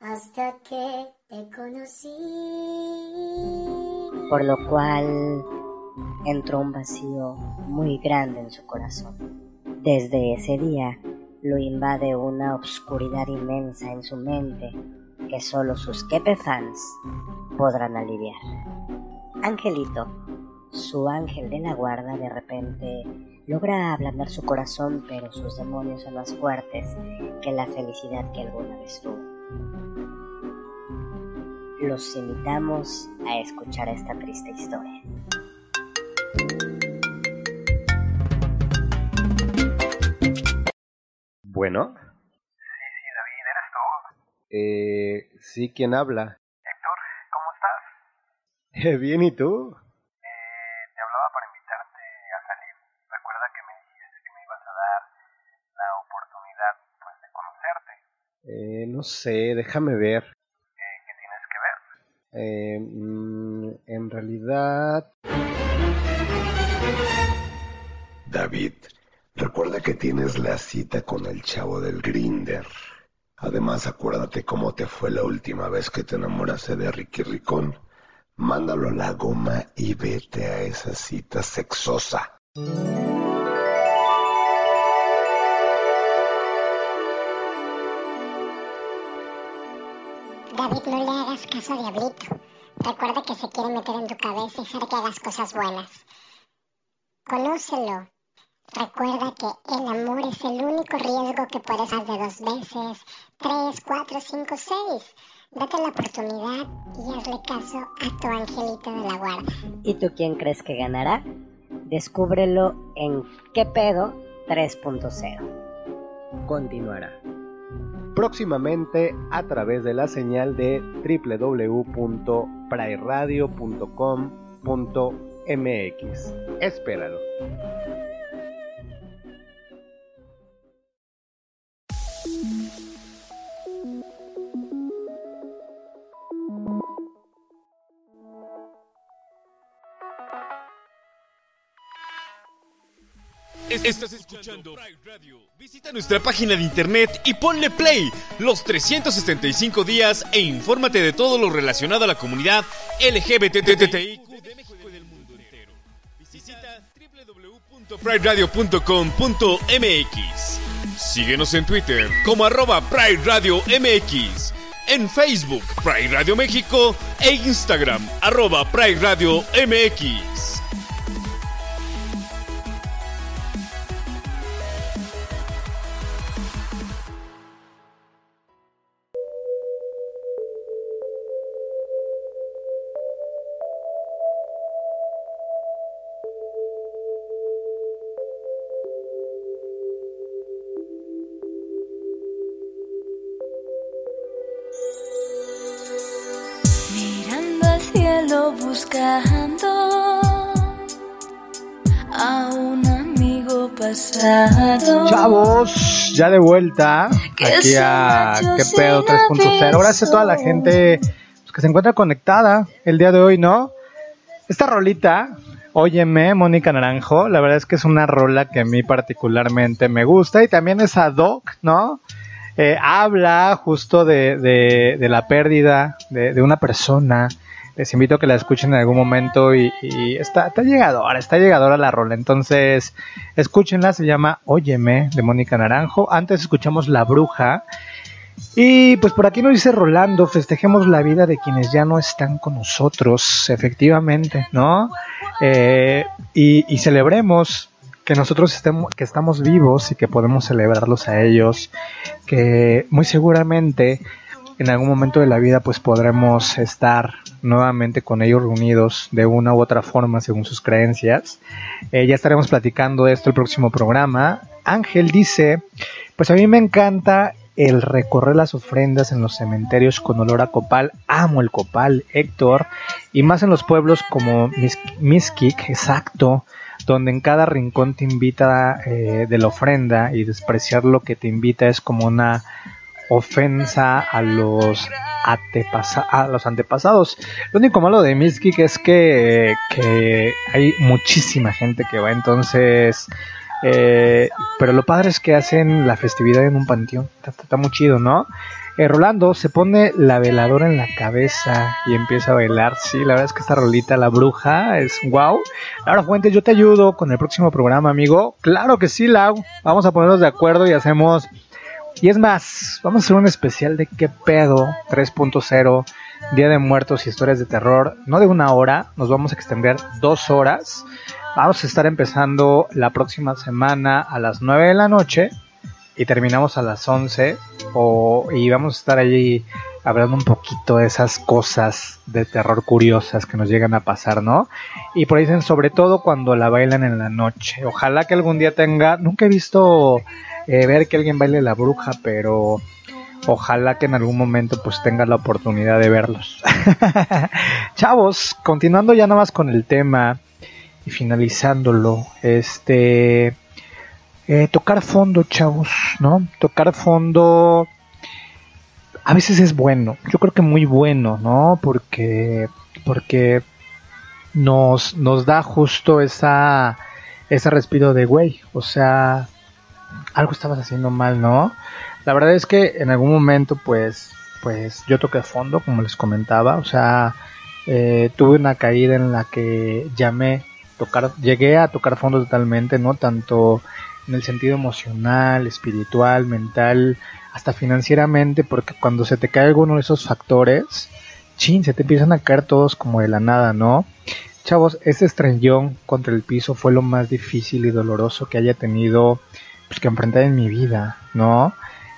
hasta que te conocí. por lo cual entró un vacío muy grande en su corazón. Desde ese día lo invade una obscuridad inmensa en su mente que solo sus Kepe fans podrán aliviar. Angelito, su ángel de la guarda, de repente logra ablandar su corazón, pero sus demonios son más fuertes que la felicidad que alguna vez tuvo. Los invitamos a escuchar esta triste historia. Bueno. Sí, sí, David, ¿eres tú? Eh, sí, ¿quién habla? Héctor, ¿cómo estás? Eh, <laughs> bien, ¿y tú? Eh, no sé, déjame ver. ¿Qué tienes que ver? Eh, mm, en realidad... David, recuerda que tienes la cita con el chavo del Grinder. Además, acuérdate cómo te fue la última vez que te enamoraste de Ricky Ricón. Mándalo a la goma y vete a esa cita sexosa. David, no le hagas caso a Diablito. Recuerda que se quiere meter en tu cabeza y hacer que hagas cosas buenas. Conócelo. Recuerda que el amor es el único riesgo que puedes hacer de dos veces, tres, cuatro, cinco, seis. Date la oportunidad y hazle caso a tu angelito de la guarda. ¿Y tú quién crees que ganará? Descúbrelo en ¿Qué pedo 3.0? Continuará. Próximamente a través de la señal de www.prairadio.com.mx. Espéralo. Estás escuchando Pride Radio. Visita nuestra página de internet y ponle play los 365 días e infórmate de todo lo relacionado a la comunidad LGBTTIQ de México y del mundo entero. Visita www.prideradio.com.mx. Síguenos en Twitter como arroba Pride Radio MX, en Facebook Pride Radio México e Instagram arroba Pride Radio MX. Buscando a un amigo pasado. Chavos, ya de vuelta aquí a ¿Qué pedo 3.0? Gracias a toda la gente pues, que se encuentra conectada el día de hoy, ¿no? Esta rolita, Óyeme, Mónica Naranjo, la verdad es que es una rola que a mí particularmente me gusta y también es ad hoc, ¿no? Eh, habla justo de, de- de la pérdida de, de una persona. Les invito a que la escuchen en algún momento y, está, está llegadora, está llegadora la rola. Entonces, escúchenla, se llama Óyeme de Mónica Naranjo. Antes escuchamos La Bruja. Y pues por aquí nos dice Rolando, festejemos la vida de quienes ya no están con nosotros, efectivamente, ¿no? Eh, y, y celebremos que nosotros estemos, que estamos vivos y que podemos celebrarlos a ellos, que muy seguramente en algún momento de la vida pues podremos estar nuevamente con ellos reunidos de una u otra forma según sus creencias. Eh, ya estaremos platicando esto el próximo programa. Ángel dice, pues a mí me encanta el recorrer las ofrendas en los cementerios con olor a copal. Amo el copal, Héctor. Y más en los pueblos como Mis- Miskik, exacto, donde en cada rincón te invita eh, de la ofrenda y despreciar lo que te invita es como una ofensa a los, a los antepasados. Lo único malo de Miskik es que, que hay muchísima gente que va, entonces... eh, pero lo padre es que hacen la festividad en un panteón. Está muy chido, ¿no? Eh, Rolando se pone la veladora en la cabeza y empieza a bailar. Sí, la verdad es que esta rolita, la bruja, es wow. Laura Fuentes, yo te ayudo con el próximo programa, amigo. Claro que sí, Lau. Vamos a ponernos de acuerdo y hacemos. Y es más, vamos a hacer un especial de qué pedo 3.0, Día de Muertos y historias de terror. No de una hora, nos vamos a extender dos horas. Vamos a estar empezando la próxima semana a las 9 de la noche y terminamos a las 11 o, y vamos a estar allí hablando un poquito de esas cosas de terror curiosas que nos llegan a pasar, ¿no? Y por ahí dicen sobre todo cuando la bailan en la noche. Ojalá que algún día tenga, nunca he visto eh, ver que alguien baile la bruja, pero ojalá que en algún momento pues tenga la oportunidad de verlos. <laughs> Chavos, continuando ya nada más con el tema y finalizándolo, este eh, tocar fondo, chavos, ¿no? Tocar fondo a veces es bueno, yo creo que muy bueno, ¿no? Porque porque nos nos da justo esa ese respiro de güey, o sea, algo estabas haciendo mal, ¿no? La verdad es que en algún momento pues pues yo toqué fondo, como les comentaba, o sea, eh, tuve una caída en la que llamé tocar, llegué a tocar fondo totalmente, ¿no? Tanto en el sentido emocional, espiritual, mental, hasta financieramente, porque cuando se te cae alguno de esos factores, chin, se te empiezan a caer todos como de la nada, ¿no? Chavos, ese estrellón contra el piso fue lo más difícil y doloroso que haya tenido pues, que enfrentar en mi vida, ¿no?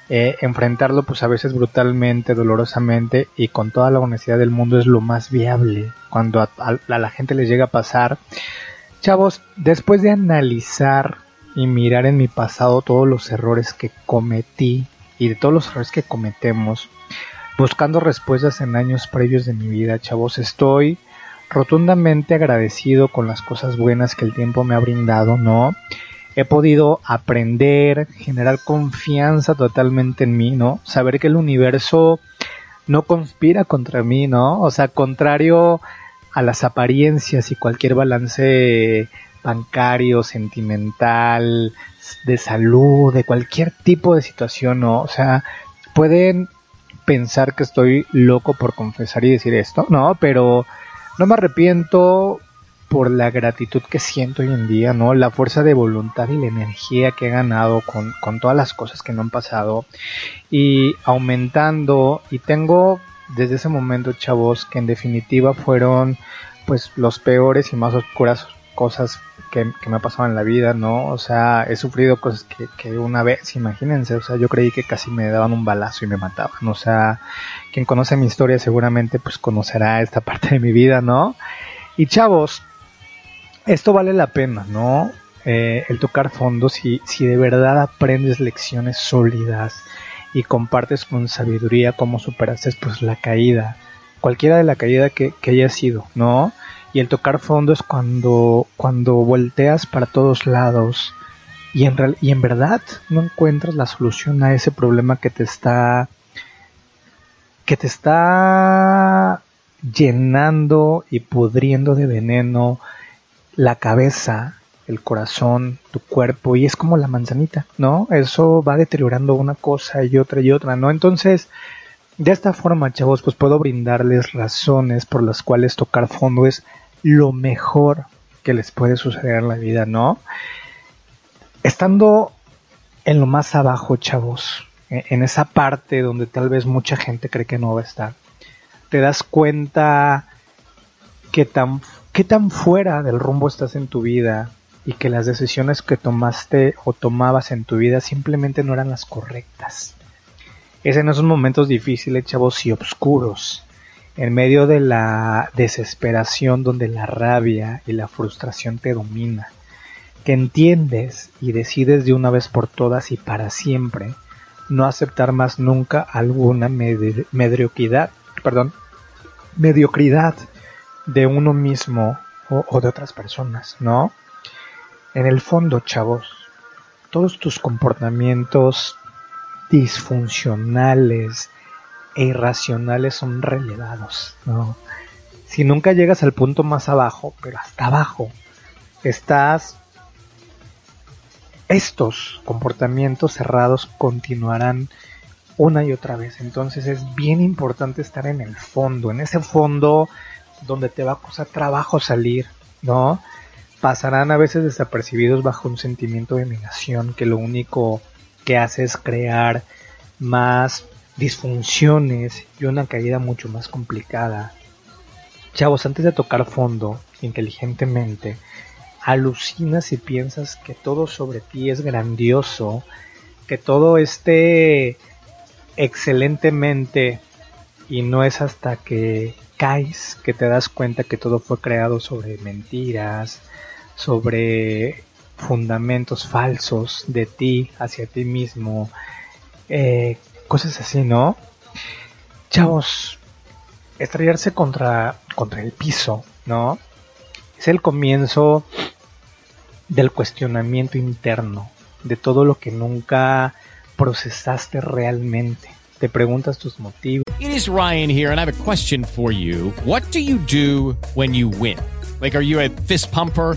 Eh, enfrentarlo pues a veces brutalmente, dolorosamente y con toda la honestidad del mundo es lo más viable cuando a, la gente les llega a pasar. Chavos, después de analizar y mirar en mi pasado todos los errores que cometí y de todos los errores que cometemos, buscando respuestas en años previos de mi vida, chavos, estoy rotundamente agradecido con las cosas buenas que el tiempo me ha brindado, ¿no? He podido aprender, generar confianza totalmente en mí, ¿no? Saber que el universo no conspira contra mí, ¿no? O sea, contrario a las apariencias y cualquier balance bancario, sentimental, de salud, de cualquier tipo de situación, ¿no? O sea, pueden pensar que estoy loco por confesar y decir esto, ¿no? Pero no me arrepiento por la gratitud que siento hoy en día, ¿no? La fuerza de voluntad y la energía que he ganado con, con todas las cosas que me han pasado y aumentando y tengo desde ese momento, chavos, que en definitiva fueron pues los peores y más oscuras cosas que, me ha pasado en la vida, ¿no? O sea, he sufrido cosas que, que una vez, imagínense, o sea, yo creí que casi me daban un balazo y me mataban, o sea, quien conoce mi historia seguramente pues conocerá esta <laughs> parte de mi vida, ¿no? Y chavos, esto vale la pena, ¿no? Eh, el tocar fondo, si, si de verdad aprendes lecciones sólidas y compartes con sabiduría cómo superaste pues la caída, cualquiera de la caída que, que haya sido, ¿no? Y el tocar fondo es cuando, cuando volteas para todos lados y en, real- y en verdad no encuentras la solución a ese problema que te está que te está llenando y pudriendo de veneno la cabeza, el corazón, tu cuerpo, y es como la manzanita, ¿no? Eso va deteriorando una cosa y otra y otra, ¿no? Entonces, de esta forma, chavos, pues puedo brindarles razones por las cuales tocar fondo es lo mejor que les puede suceder en la vida, ¿no? Estando en lo más abajo, chavos, e- en esa parte donde tal vez mucha gente cree que no va a estar, te das cuenta que tan, qué tan fuera del rumbo estás en tu vida y que las decisiones que tomaste o tomabas en tu vida simplemente no eran las correctas. es en esos momentos difíciles, chavos, y oscuros, en medio de la desesperación donde la rabia y la frustración te domina, que entiendes y decides de una vez por todas y para siempre no aceptar más nunca alguna medi- mediocridad, perdón, mediocridad de uno mismo o, o de otras personas, ¿no? En el fondo, chavos, todos tus comportamientos disfuncionales e irracionales son relevados, ¿no? Si nunca llegas al punto más abajo, pero hasta abajo, estás estos comportamientos cerrados continuarán una y otra vez. Entonces es bien importante estar en el fondo, en ese fondo donde te va a costar trabajo salir, ¿no? Pasarán a veces desapercibidos bajo un sentimiento de negación que lo único que hace es crear más disfunciones y una caída mucho más complicada. Chavos, antes de tocar fondo inteligentemente, alucinas y piensas que todo sobre ti es grandioso, que todo esté excelentemente y no es hasta que caes que te das cuenta que todo fue creado sobre mentiras, sobre fundamentos falsos de ti hacia ti mismo, eh, cosas así, ¿no? Chavos, estrellarse contra, contra el piso, ¿no? Es el comienzo del cuestionamiento interno, de todo lo que nunca procesaste realmente. Te preguntas tus motivos. It is Ryan here, and I have a question for you. What do you do when you win? Like, are you a fist pumper?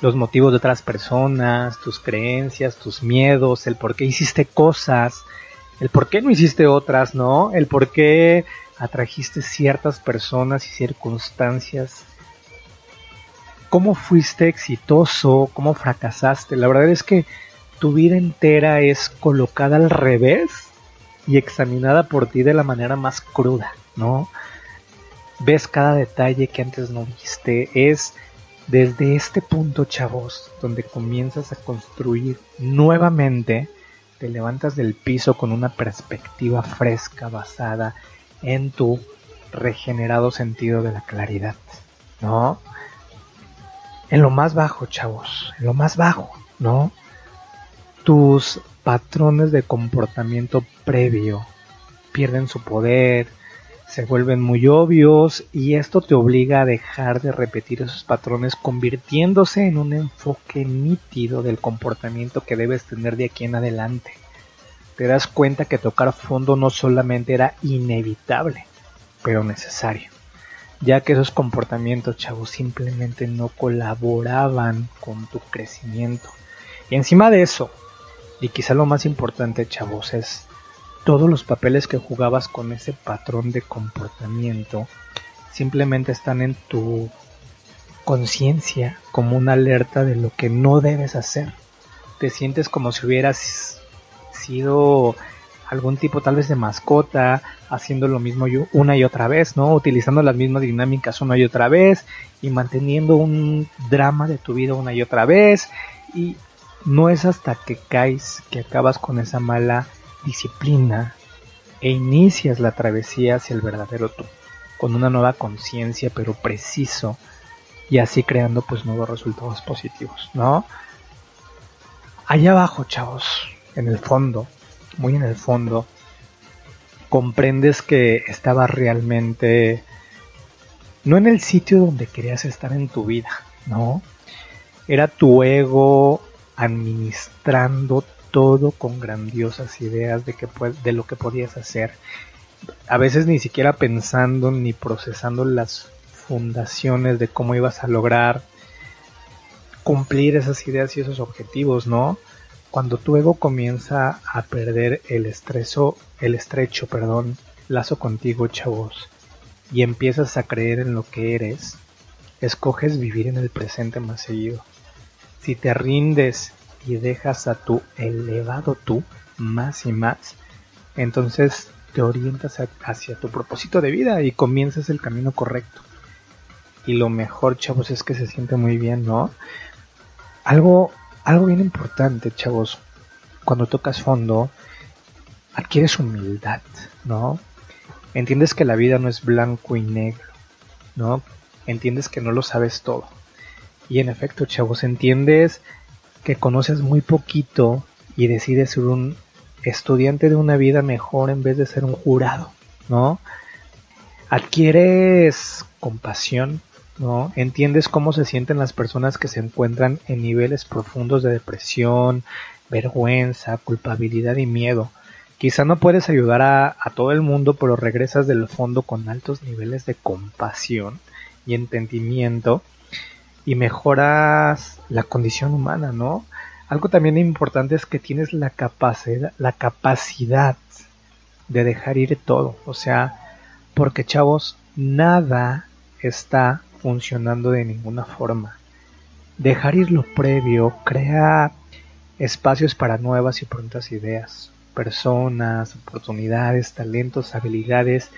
los motivos de otras personas, tus creencias, tus miedos, el por qué hiciste cosas, el por qué no hiciste otras, ¿no? El por qué atrajiste ciertas personas y circunstancias. ¿Cómo fuiste exitoso? ¿Cómo fracasaste? La verdad es que tu vida entera es colocada al revés y examinada por ti de la manera más cruda, ¿no? Ves cada detalle que antes no viste, es desde este punto, chavos, donde comienzas a construir nuevamente, te levantas del piso con una perspectiva fresca basada en tu regenerado sentido de la claridad, ¿no? En lo más bajo, chavos, en lo más bajo, ¿no? Tus patrones de comportamiento previo pierden su poder, se vuelven muy obvios y esto te obliga a dejar de repetir esos patrones convirtiéndose en un enfoque nítido del comportamiento que debes tener de aquí en adelante. Te das cuenta que tocar fondo no solamente era inevitable, pero necesario, ya que esos comportamientos, chavos, simplemente no colaboraban con tu crecimiento. Y encima de eso, y quizá lo más importante, chavos, es todos los papeles que jugabas con ese patrón de comportamiento simplemente están en tu conciencia como una alerta de lo que no debes hacer. Te sientes como si hubieras sido algún tipo tal vez de mascota, haciendo lo mismo una y otra vez, ¿no? Utilizando las mismas dinámicas una y otra vez y manteniendo un drama de tu vida una y otra vez y no es hasta que caes que acabas con esa mala disciplina e inicias la travesía hacia el verdadero tú, con una nueva conciencia pero preciso y así creando pues nuevos resultados positivos, ¿no? Allá abajo, chavos, en el fondo, muy en el fondo, comprendes que estabas realmente no en el sitio donde querías estar en tu vida, ¿no? Era tu ego administrando todo con grandiosas ideas de, de lo que podías hacer. A veces ni siquiera pensando ni procesando las fundaciones de cómo ibas a lograr cumplir esas ideas y esos objetivos, ¿no? Cuando tu ego comienza a perder el estrecho, el estrecho, perdón, lazo contigo, chavos, y empiezas a creer en lo que eres, escoges vivir en el presente más seguido. Si te rindes y dejas a tu elevado tú más y más, entonces te orientas hacia tu propósito de vida y comienzas el camino correcto. Y lo mejor, chavos, es que se siente muy bien, ¿no? Algo, algo bien importante, chavos, cuando tocas fondo, adquieres humildad, ¿no? Entiendes que la vida no es blanco y negro, ¿no? Entiendes que no lo sabes todo. Y en efecto, chavos, entiendes que conoces muy poquito y decides ser un estudiante de una vida mejor en vez de ser un jurado, ¿no? Adquieres compasión, ¿no? Entiendes cómo se sienten las personas que se encuentran en niveles profundos de depresión, vergüenza, culpabilidad y miedo. Quizá no puedes ayudar a, a todo el mundo, pero regresas del fondo con altos niveles de compasión y entendimiento y mejoras la condición humana, ¿no? Algo también importante es que tienes la capacidad, la capacidad de dejar ir todo, o sea, porque chavos, nada está funcionando de ninguna forma. Dejar ir lo previo crea espacios para nuevas y prontas ideas, personas, oportunidades, talentos, habilidades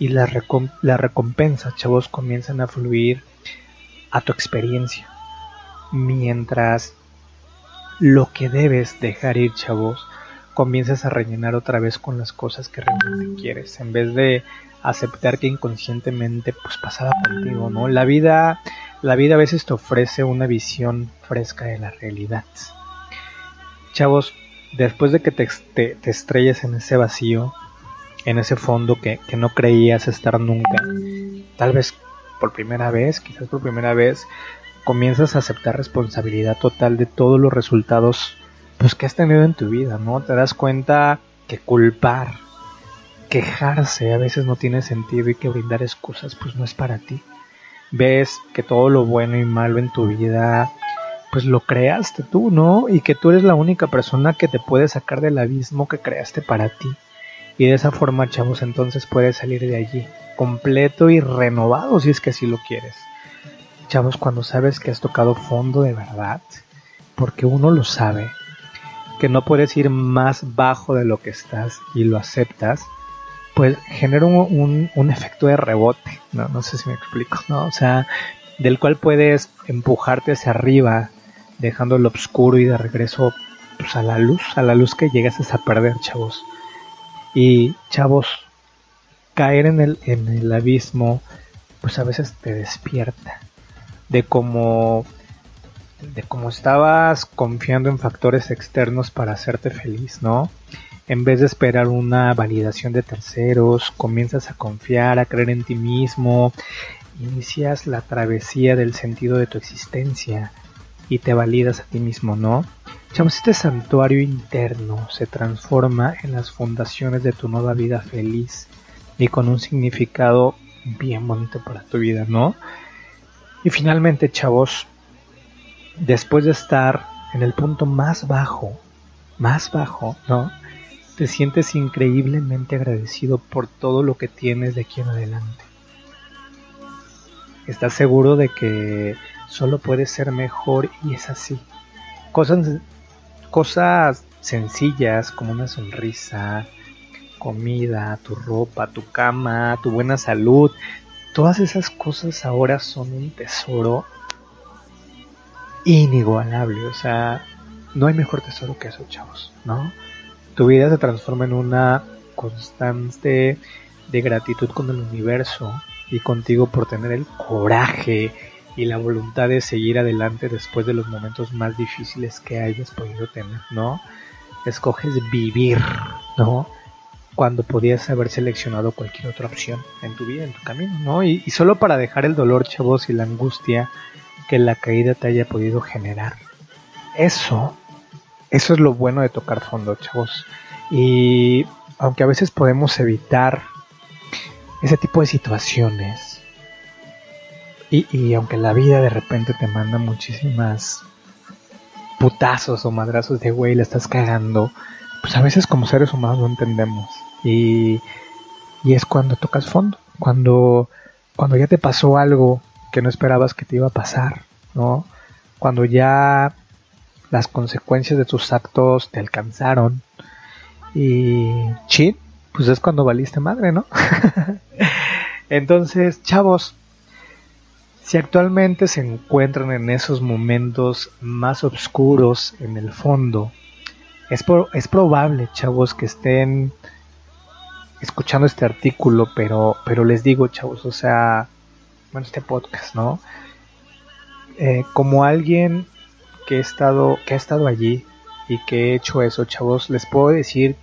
y las recom- las recompensas, chavos, comienzan a fluir a tu experiencia. Mientras lo que debes dejar ir, chavos, comienzas a rellenar otra vez con las cosas que realmente quieres, en vez de aceptar que inconscientemente pues pasaba contigo, ¿no? La vida, la vida a veces te ofrece una visión fresca de la realidad. Chavos, después de que te, te, te estrelles en ese vacío, en ese fondo que, que no creías estar nunca, tal vez por primera vez, quizás por primera vez, comienzas a aceptar responsabilidad total de todos los resultados pues que has tenido en tu vida, ¿no? Te das cuenta que culpar, quejarse a veces no tiene sentido y que brindar excusas pues no es para ti. Ves que todo lo bueno y malo en tu vida pues lo creaste tú, ¿no? Y que tú eres la única persona que te puede sacar del abismo que creaste para ti. Y de esa forma, chavos, entonces puedes salir de allí completo y renovado si es que así lo quieres. Chavos, cuando sabes que has tocado fondo de verdad, porque uno lo sabe, que no puedes ir más bajo de lo que estás y lo aceptas, pues genera un, un, un efecto de rebote, ¿no? no sé si me explico, ¿no? O sea, del cual puedes empujarte hacia arriba, dejando lo oscuro y de regreso pues, a la luz, a la luz que llegas a perder, chavos. Y chavos, caer en el, en el abismo, pues a veces te despierta de cómo de cómo estabas confiando en factores externos para hacerte feliz, ¿no? En vez de esperar una validación de terceros, comienzas a confiar, a creer en ti mismo, inicias la travesía del sentido de tu existencia y te validas a ti mismo, ¿no? Este santuario interno se transforma en las fundaciones de tu nueva vida feliz y con un significado bien bonito para tu vida, ¿no? Y finalmente, chavos, después de estar en el punto más bajo, más bajo, ¿no? Te sientes increíblemente agradecido por todo lo que tienes de aquí en adelante. Estás seguro de que solo puedes ser mejor y es así. Cosas, cosas sencillas como una sonrisa, comida, tu ropa, tu cama, tu buena salud, todas esas cosas ahora son un tesoro inigualable. O sea, no hay mejor tesoro que eso, chavos, ¿no? Tu vida se transforma en una constante de gratitud con el universo y contigo por tener el coraje y la voluntad de seguir adelante después de los momentos más difíciles que hayas podido tener, ¿no? Escoges vivir, ¿no? Cuando podías haber seleccionado cualquier otra opción en tu vida, en tu camino, ¿no? Y, solo para dejar el dolor, chavos, y la angustia que la caída te haya podido generar. Eso, eso es lo bueno de tocar fondo, chavos. Y aunque a veces podemos evitar ese tipo de situaciones, y, y aunque la vida de repente te manda muchísimas putazos o madrazos de güey, la estás cagando, pues a veces como seres humanos no entendemos. Y, y es cuando tocas fondo, cuando, cuando ya te pasó algo que no esperabas que te iba a pasar, ¿no? Cuando ya las consecuencias de tus actos te alcanzaron y chin, pues es cuando valiste madre, ¿no? <laughs> Entonces, chavos, si actualmente se encuentran en esos momentos más oscuros en el fondo, es, pro- es probable, chavos, que estén escuchando este artículo, pero, pero les digo, chavos, o sea, bueno, este podcast, ¿no? Eh, como alguien que he estado, que ha estado allí y que he hecho eso, chavos, les puedo decir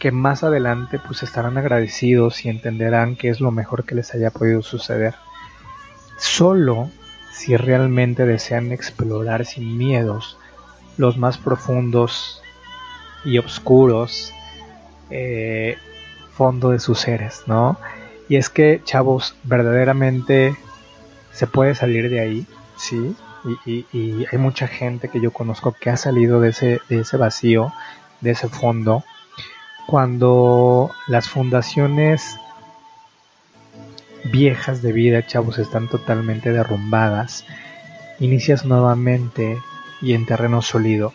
que más adelante pues estarán agradecidos y entenderán que es lo mejor que les haya podido suceder. Solo si realmente desean explorar sin miedos los más profundos y oscuros eh, fondo de sus seres, ¿no? Y es que, chavos, verdaderamente se puede salir de ahí, ¿sí? Y, y- y hay mucha gente que yo conozco que ha salido de ese, de ese vacío, de ese fondo, cuando las fundaciones viejas de vida, chavos, están totalmente derrumbadas, inicias nuevamente y en terreno sólido.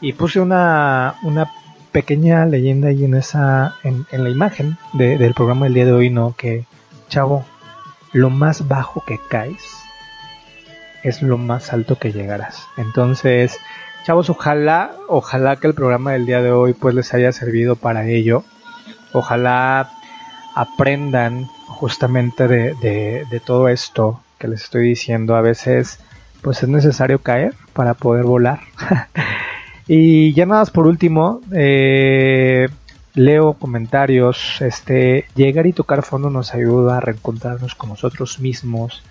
Y puse una, una pequeña leyenda ahí en esa, en, la imagen de- del programa del día de hoy, ¿no? Que, chavo, lo más bajo que caes es lo más alto que llegarás. Entonces, chavos, ojalá, ojalá que el programa del día de hoy pues les haya servido para ello. Ojalá aprendan justamente de, de- todo esto que les estoy diciendo. A veces pues es necesario caer para poder volar. <laughs> y ya nada más por último, eh, leo comentarios. Este, llegar y tocar fondo nos ayuda a reencontrarnos con nosotros mismos,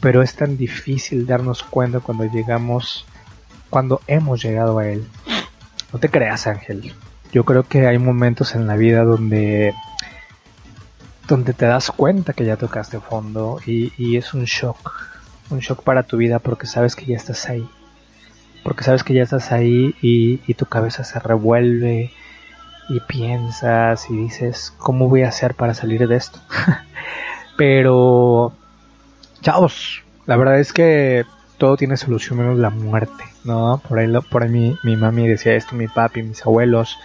pero es tan difícil darnos cuenta cuando llegamos, cuando hemos llegado a él. No te creas, Ángel. Yo creo que hay momentos en la vida donde donde te das cuenta que ya tocaste fondo y, es un shock, un shock para tu vida porque sabes que ya estás ahí, porque sabes que ya estás ahí y, y tu cabeza se revuelve y piensas y dices, ¿cómo voy a hacer para salir de esto? <laughs> Pero, chavos, la verdad es que todo tiene solución menos la muerte, ¿no? Por ahí, lo- por ahí mi, mi mami decía esto, mi papi, mis abuelos.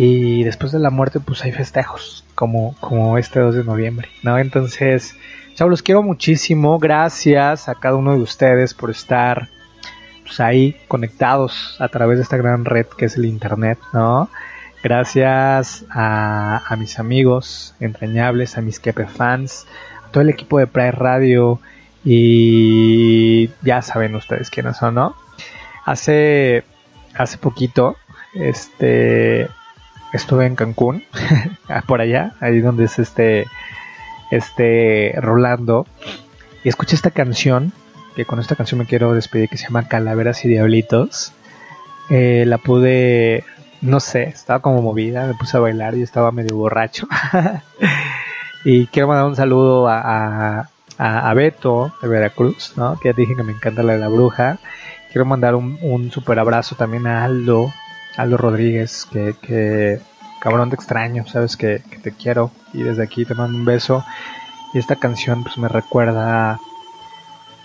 Y después de la muerte, pues hay festejos, como, como este 2 de noviembre, ¿no? Entonces, chavos, los quiero muchísimo. Gracias a cada uno de ustedes por estar pues, ahí conectados a través de esta gran red que es el Internet, ¿no? Gracias a, mis amigos entrañables, a mis Kepe fans, a todo el equipo de Pride Radio y ya saben ustedes quiénes son, ¿no? Hace, hace poquito, este, estuve en Cancún, <laughs> por allá, ahí donde es este, este Rolando, y escuché esta canción, que con esta canción me quiero despedir, que se llama Calaveras y Diablitos. Eh, la pude, no sé, estaba como movida, me puse a bailar y estaba medio borracho. <laughs> y quiero mandar un saludo a, a, Beto de Veracruz, ¿no? que ya dije que me encanta la de la bruja. Quiero mandar un super abrazo también a Aldo, Aldo Rodríguez, que, que cabrón te extraño, sabes que, que te quiero y desde aquí te mando un beso. Y esta canción pues me recuerda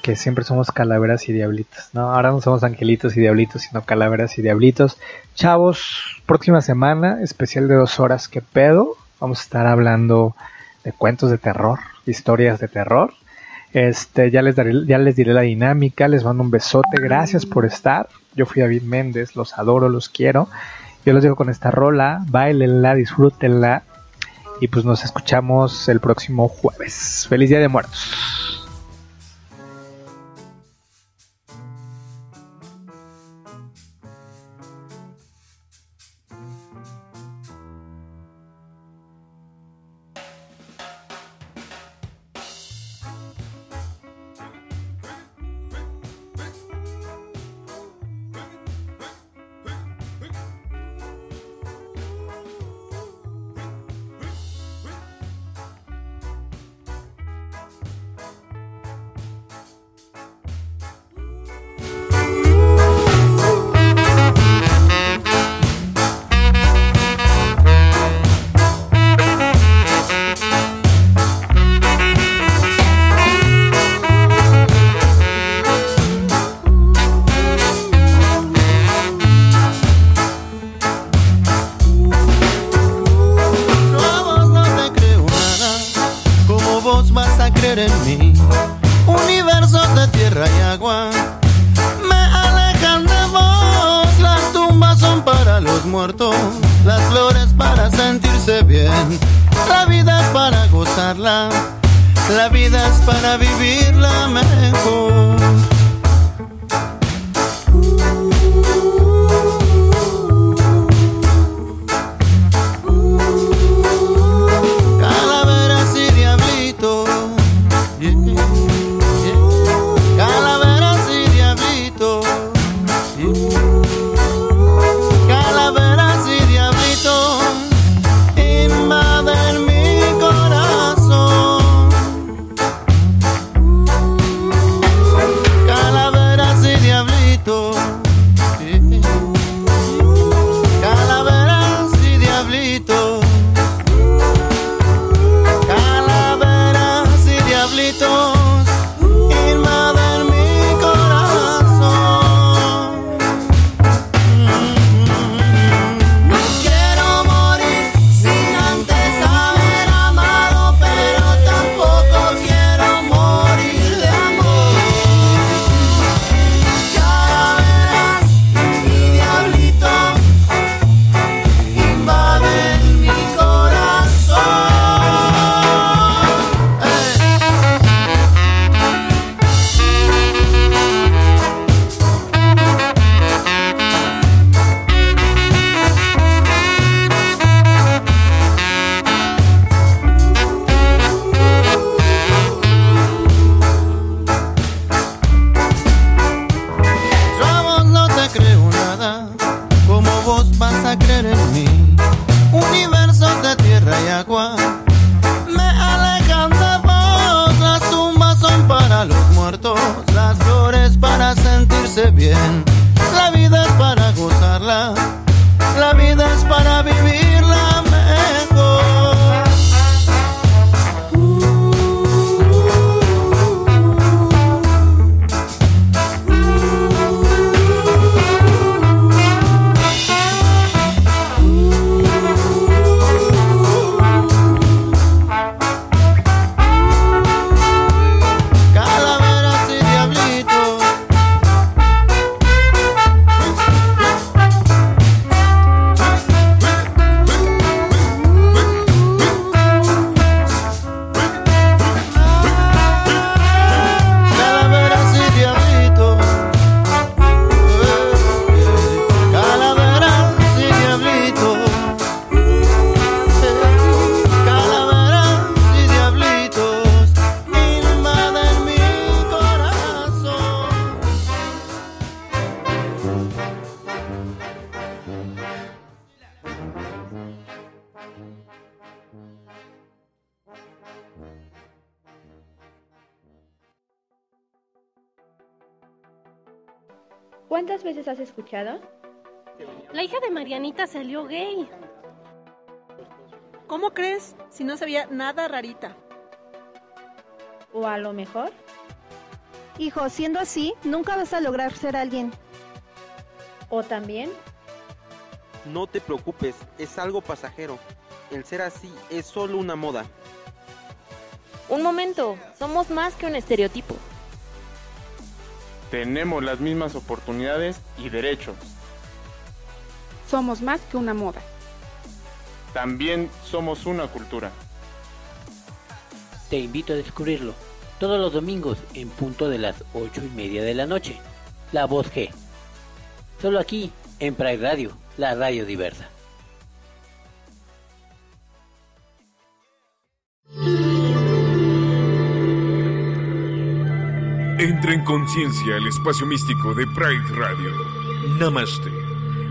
que siempre somos calaveras y diablitos, ¿no? Ahora no somos angelitos y diablitos, sino calaveras y diablitos. Chavos, próxima semana, especial de dos horas, ¿qué pedo? Vamos a estar hablando de cuentos de terror, historias de terror. Este, ya les daré, ya les diré la dinámica, les mando un besote, gracias por estar. Yo fui David Méndez, los adoro, los quiero. Yo los dejo con esta rola, bailenla, disfrútenla. Y pues nos escuchamos el próximo jueves. Feliz Día de Muertos. Si no se veía nada rarita? ¿O a lo mejor? Hijo, siendo así, nunca vas a lograr ser alguien. ¿O también? No te preocupes, es algo pasajero. El ser así es solo una moda. Un momento, somos más que un estereotipo. Tenemos las mismas oportunidades y derechos. Somos más que una moda. También somos una cultura. Te invito a descubrirlo todos los domingos en punto de las ocho y media de la noche. La voz G. Solo aquí en Pride Radio, la radio diversa. Entra en conciencia el espacio místico de Pride Radio. Namaste.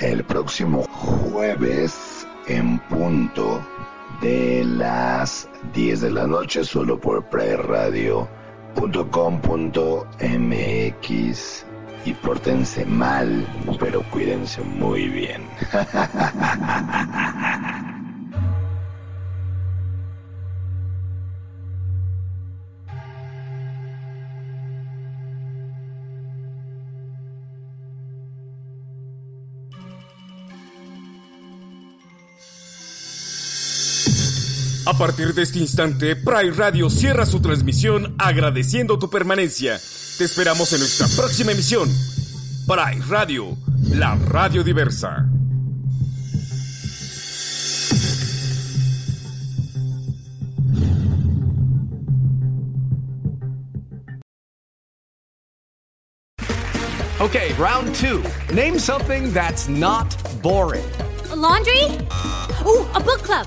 el próximo jueves en punto de las 10 de la noche solo por preradio.com.mx y pórtense mal, pero cuídense muy bien. <laughs> A partir de este instante, Pride Radio cierra su transmisión agradeciendo tu permanencia. Te esperamos en nuestra próxima emisión. Pride Radio, la radio diversa. Okay, round two. Name something that's not boring. A laundry? Ooh, a book club.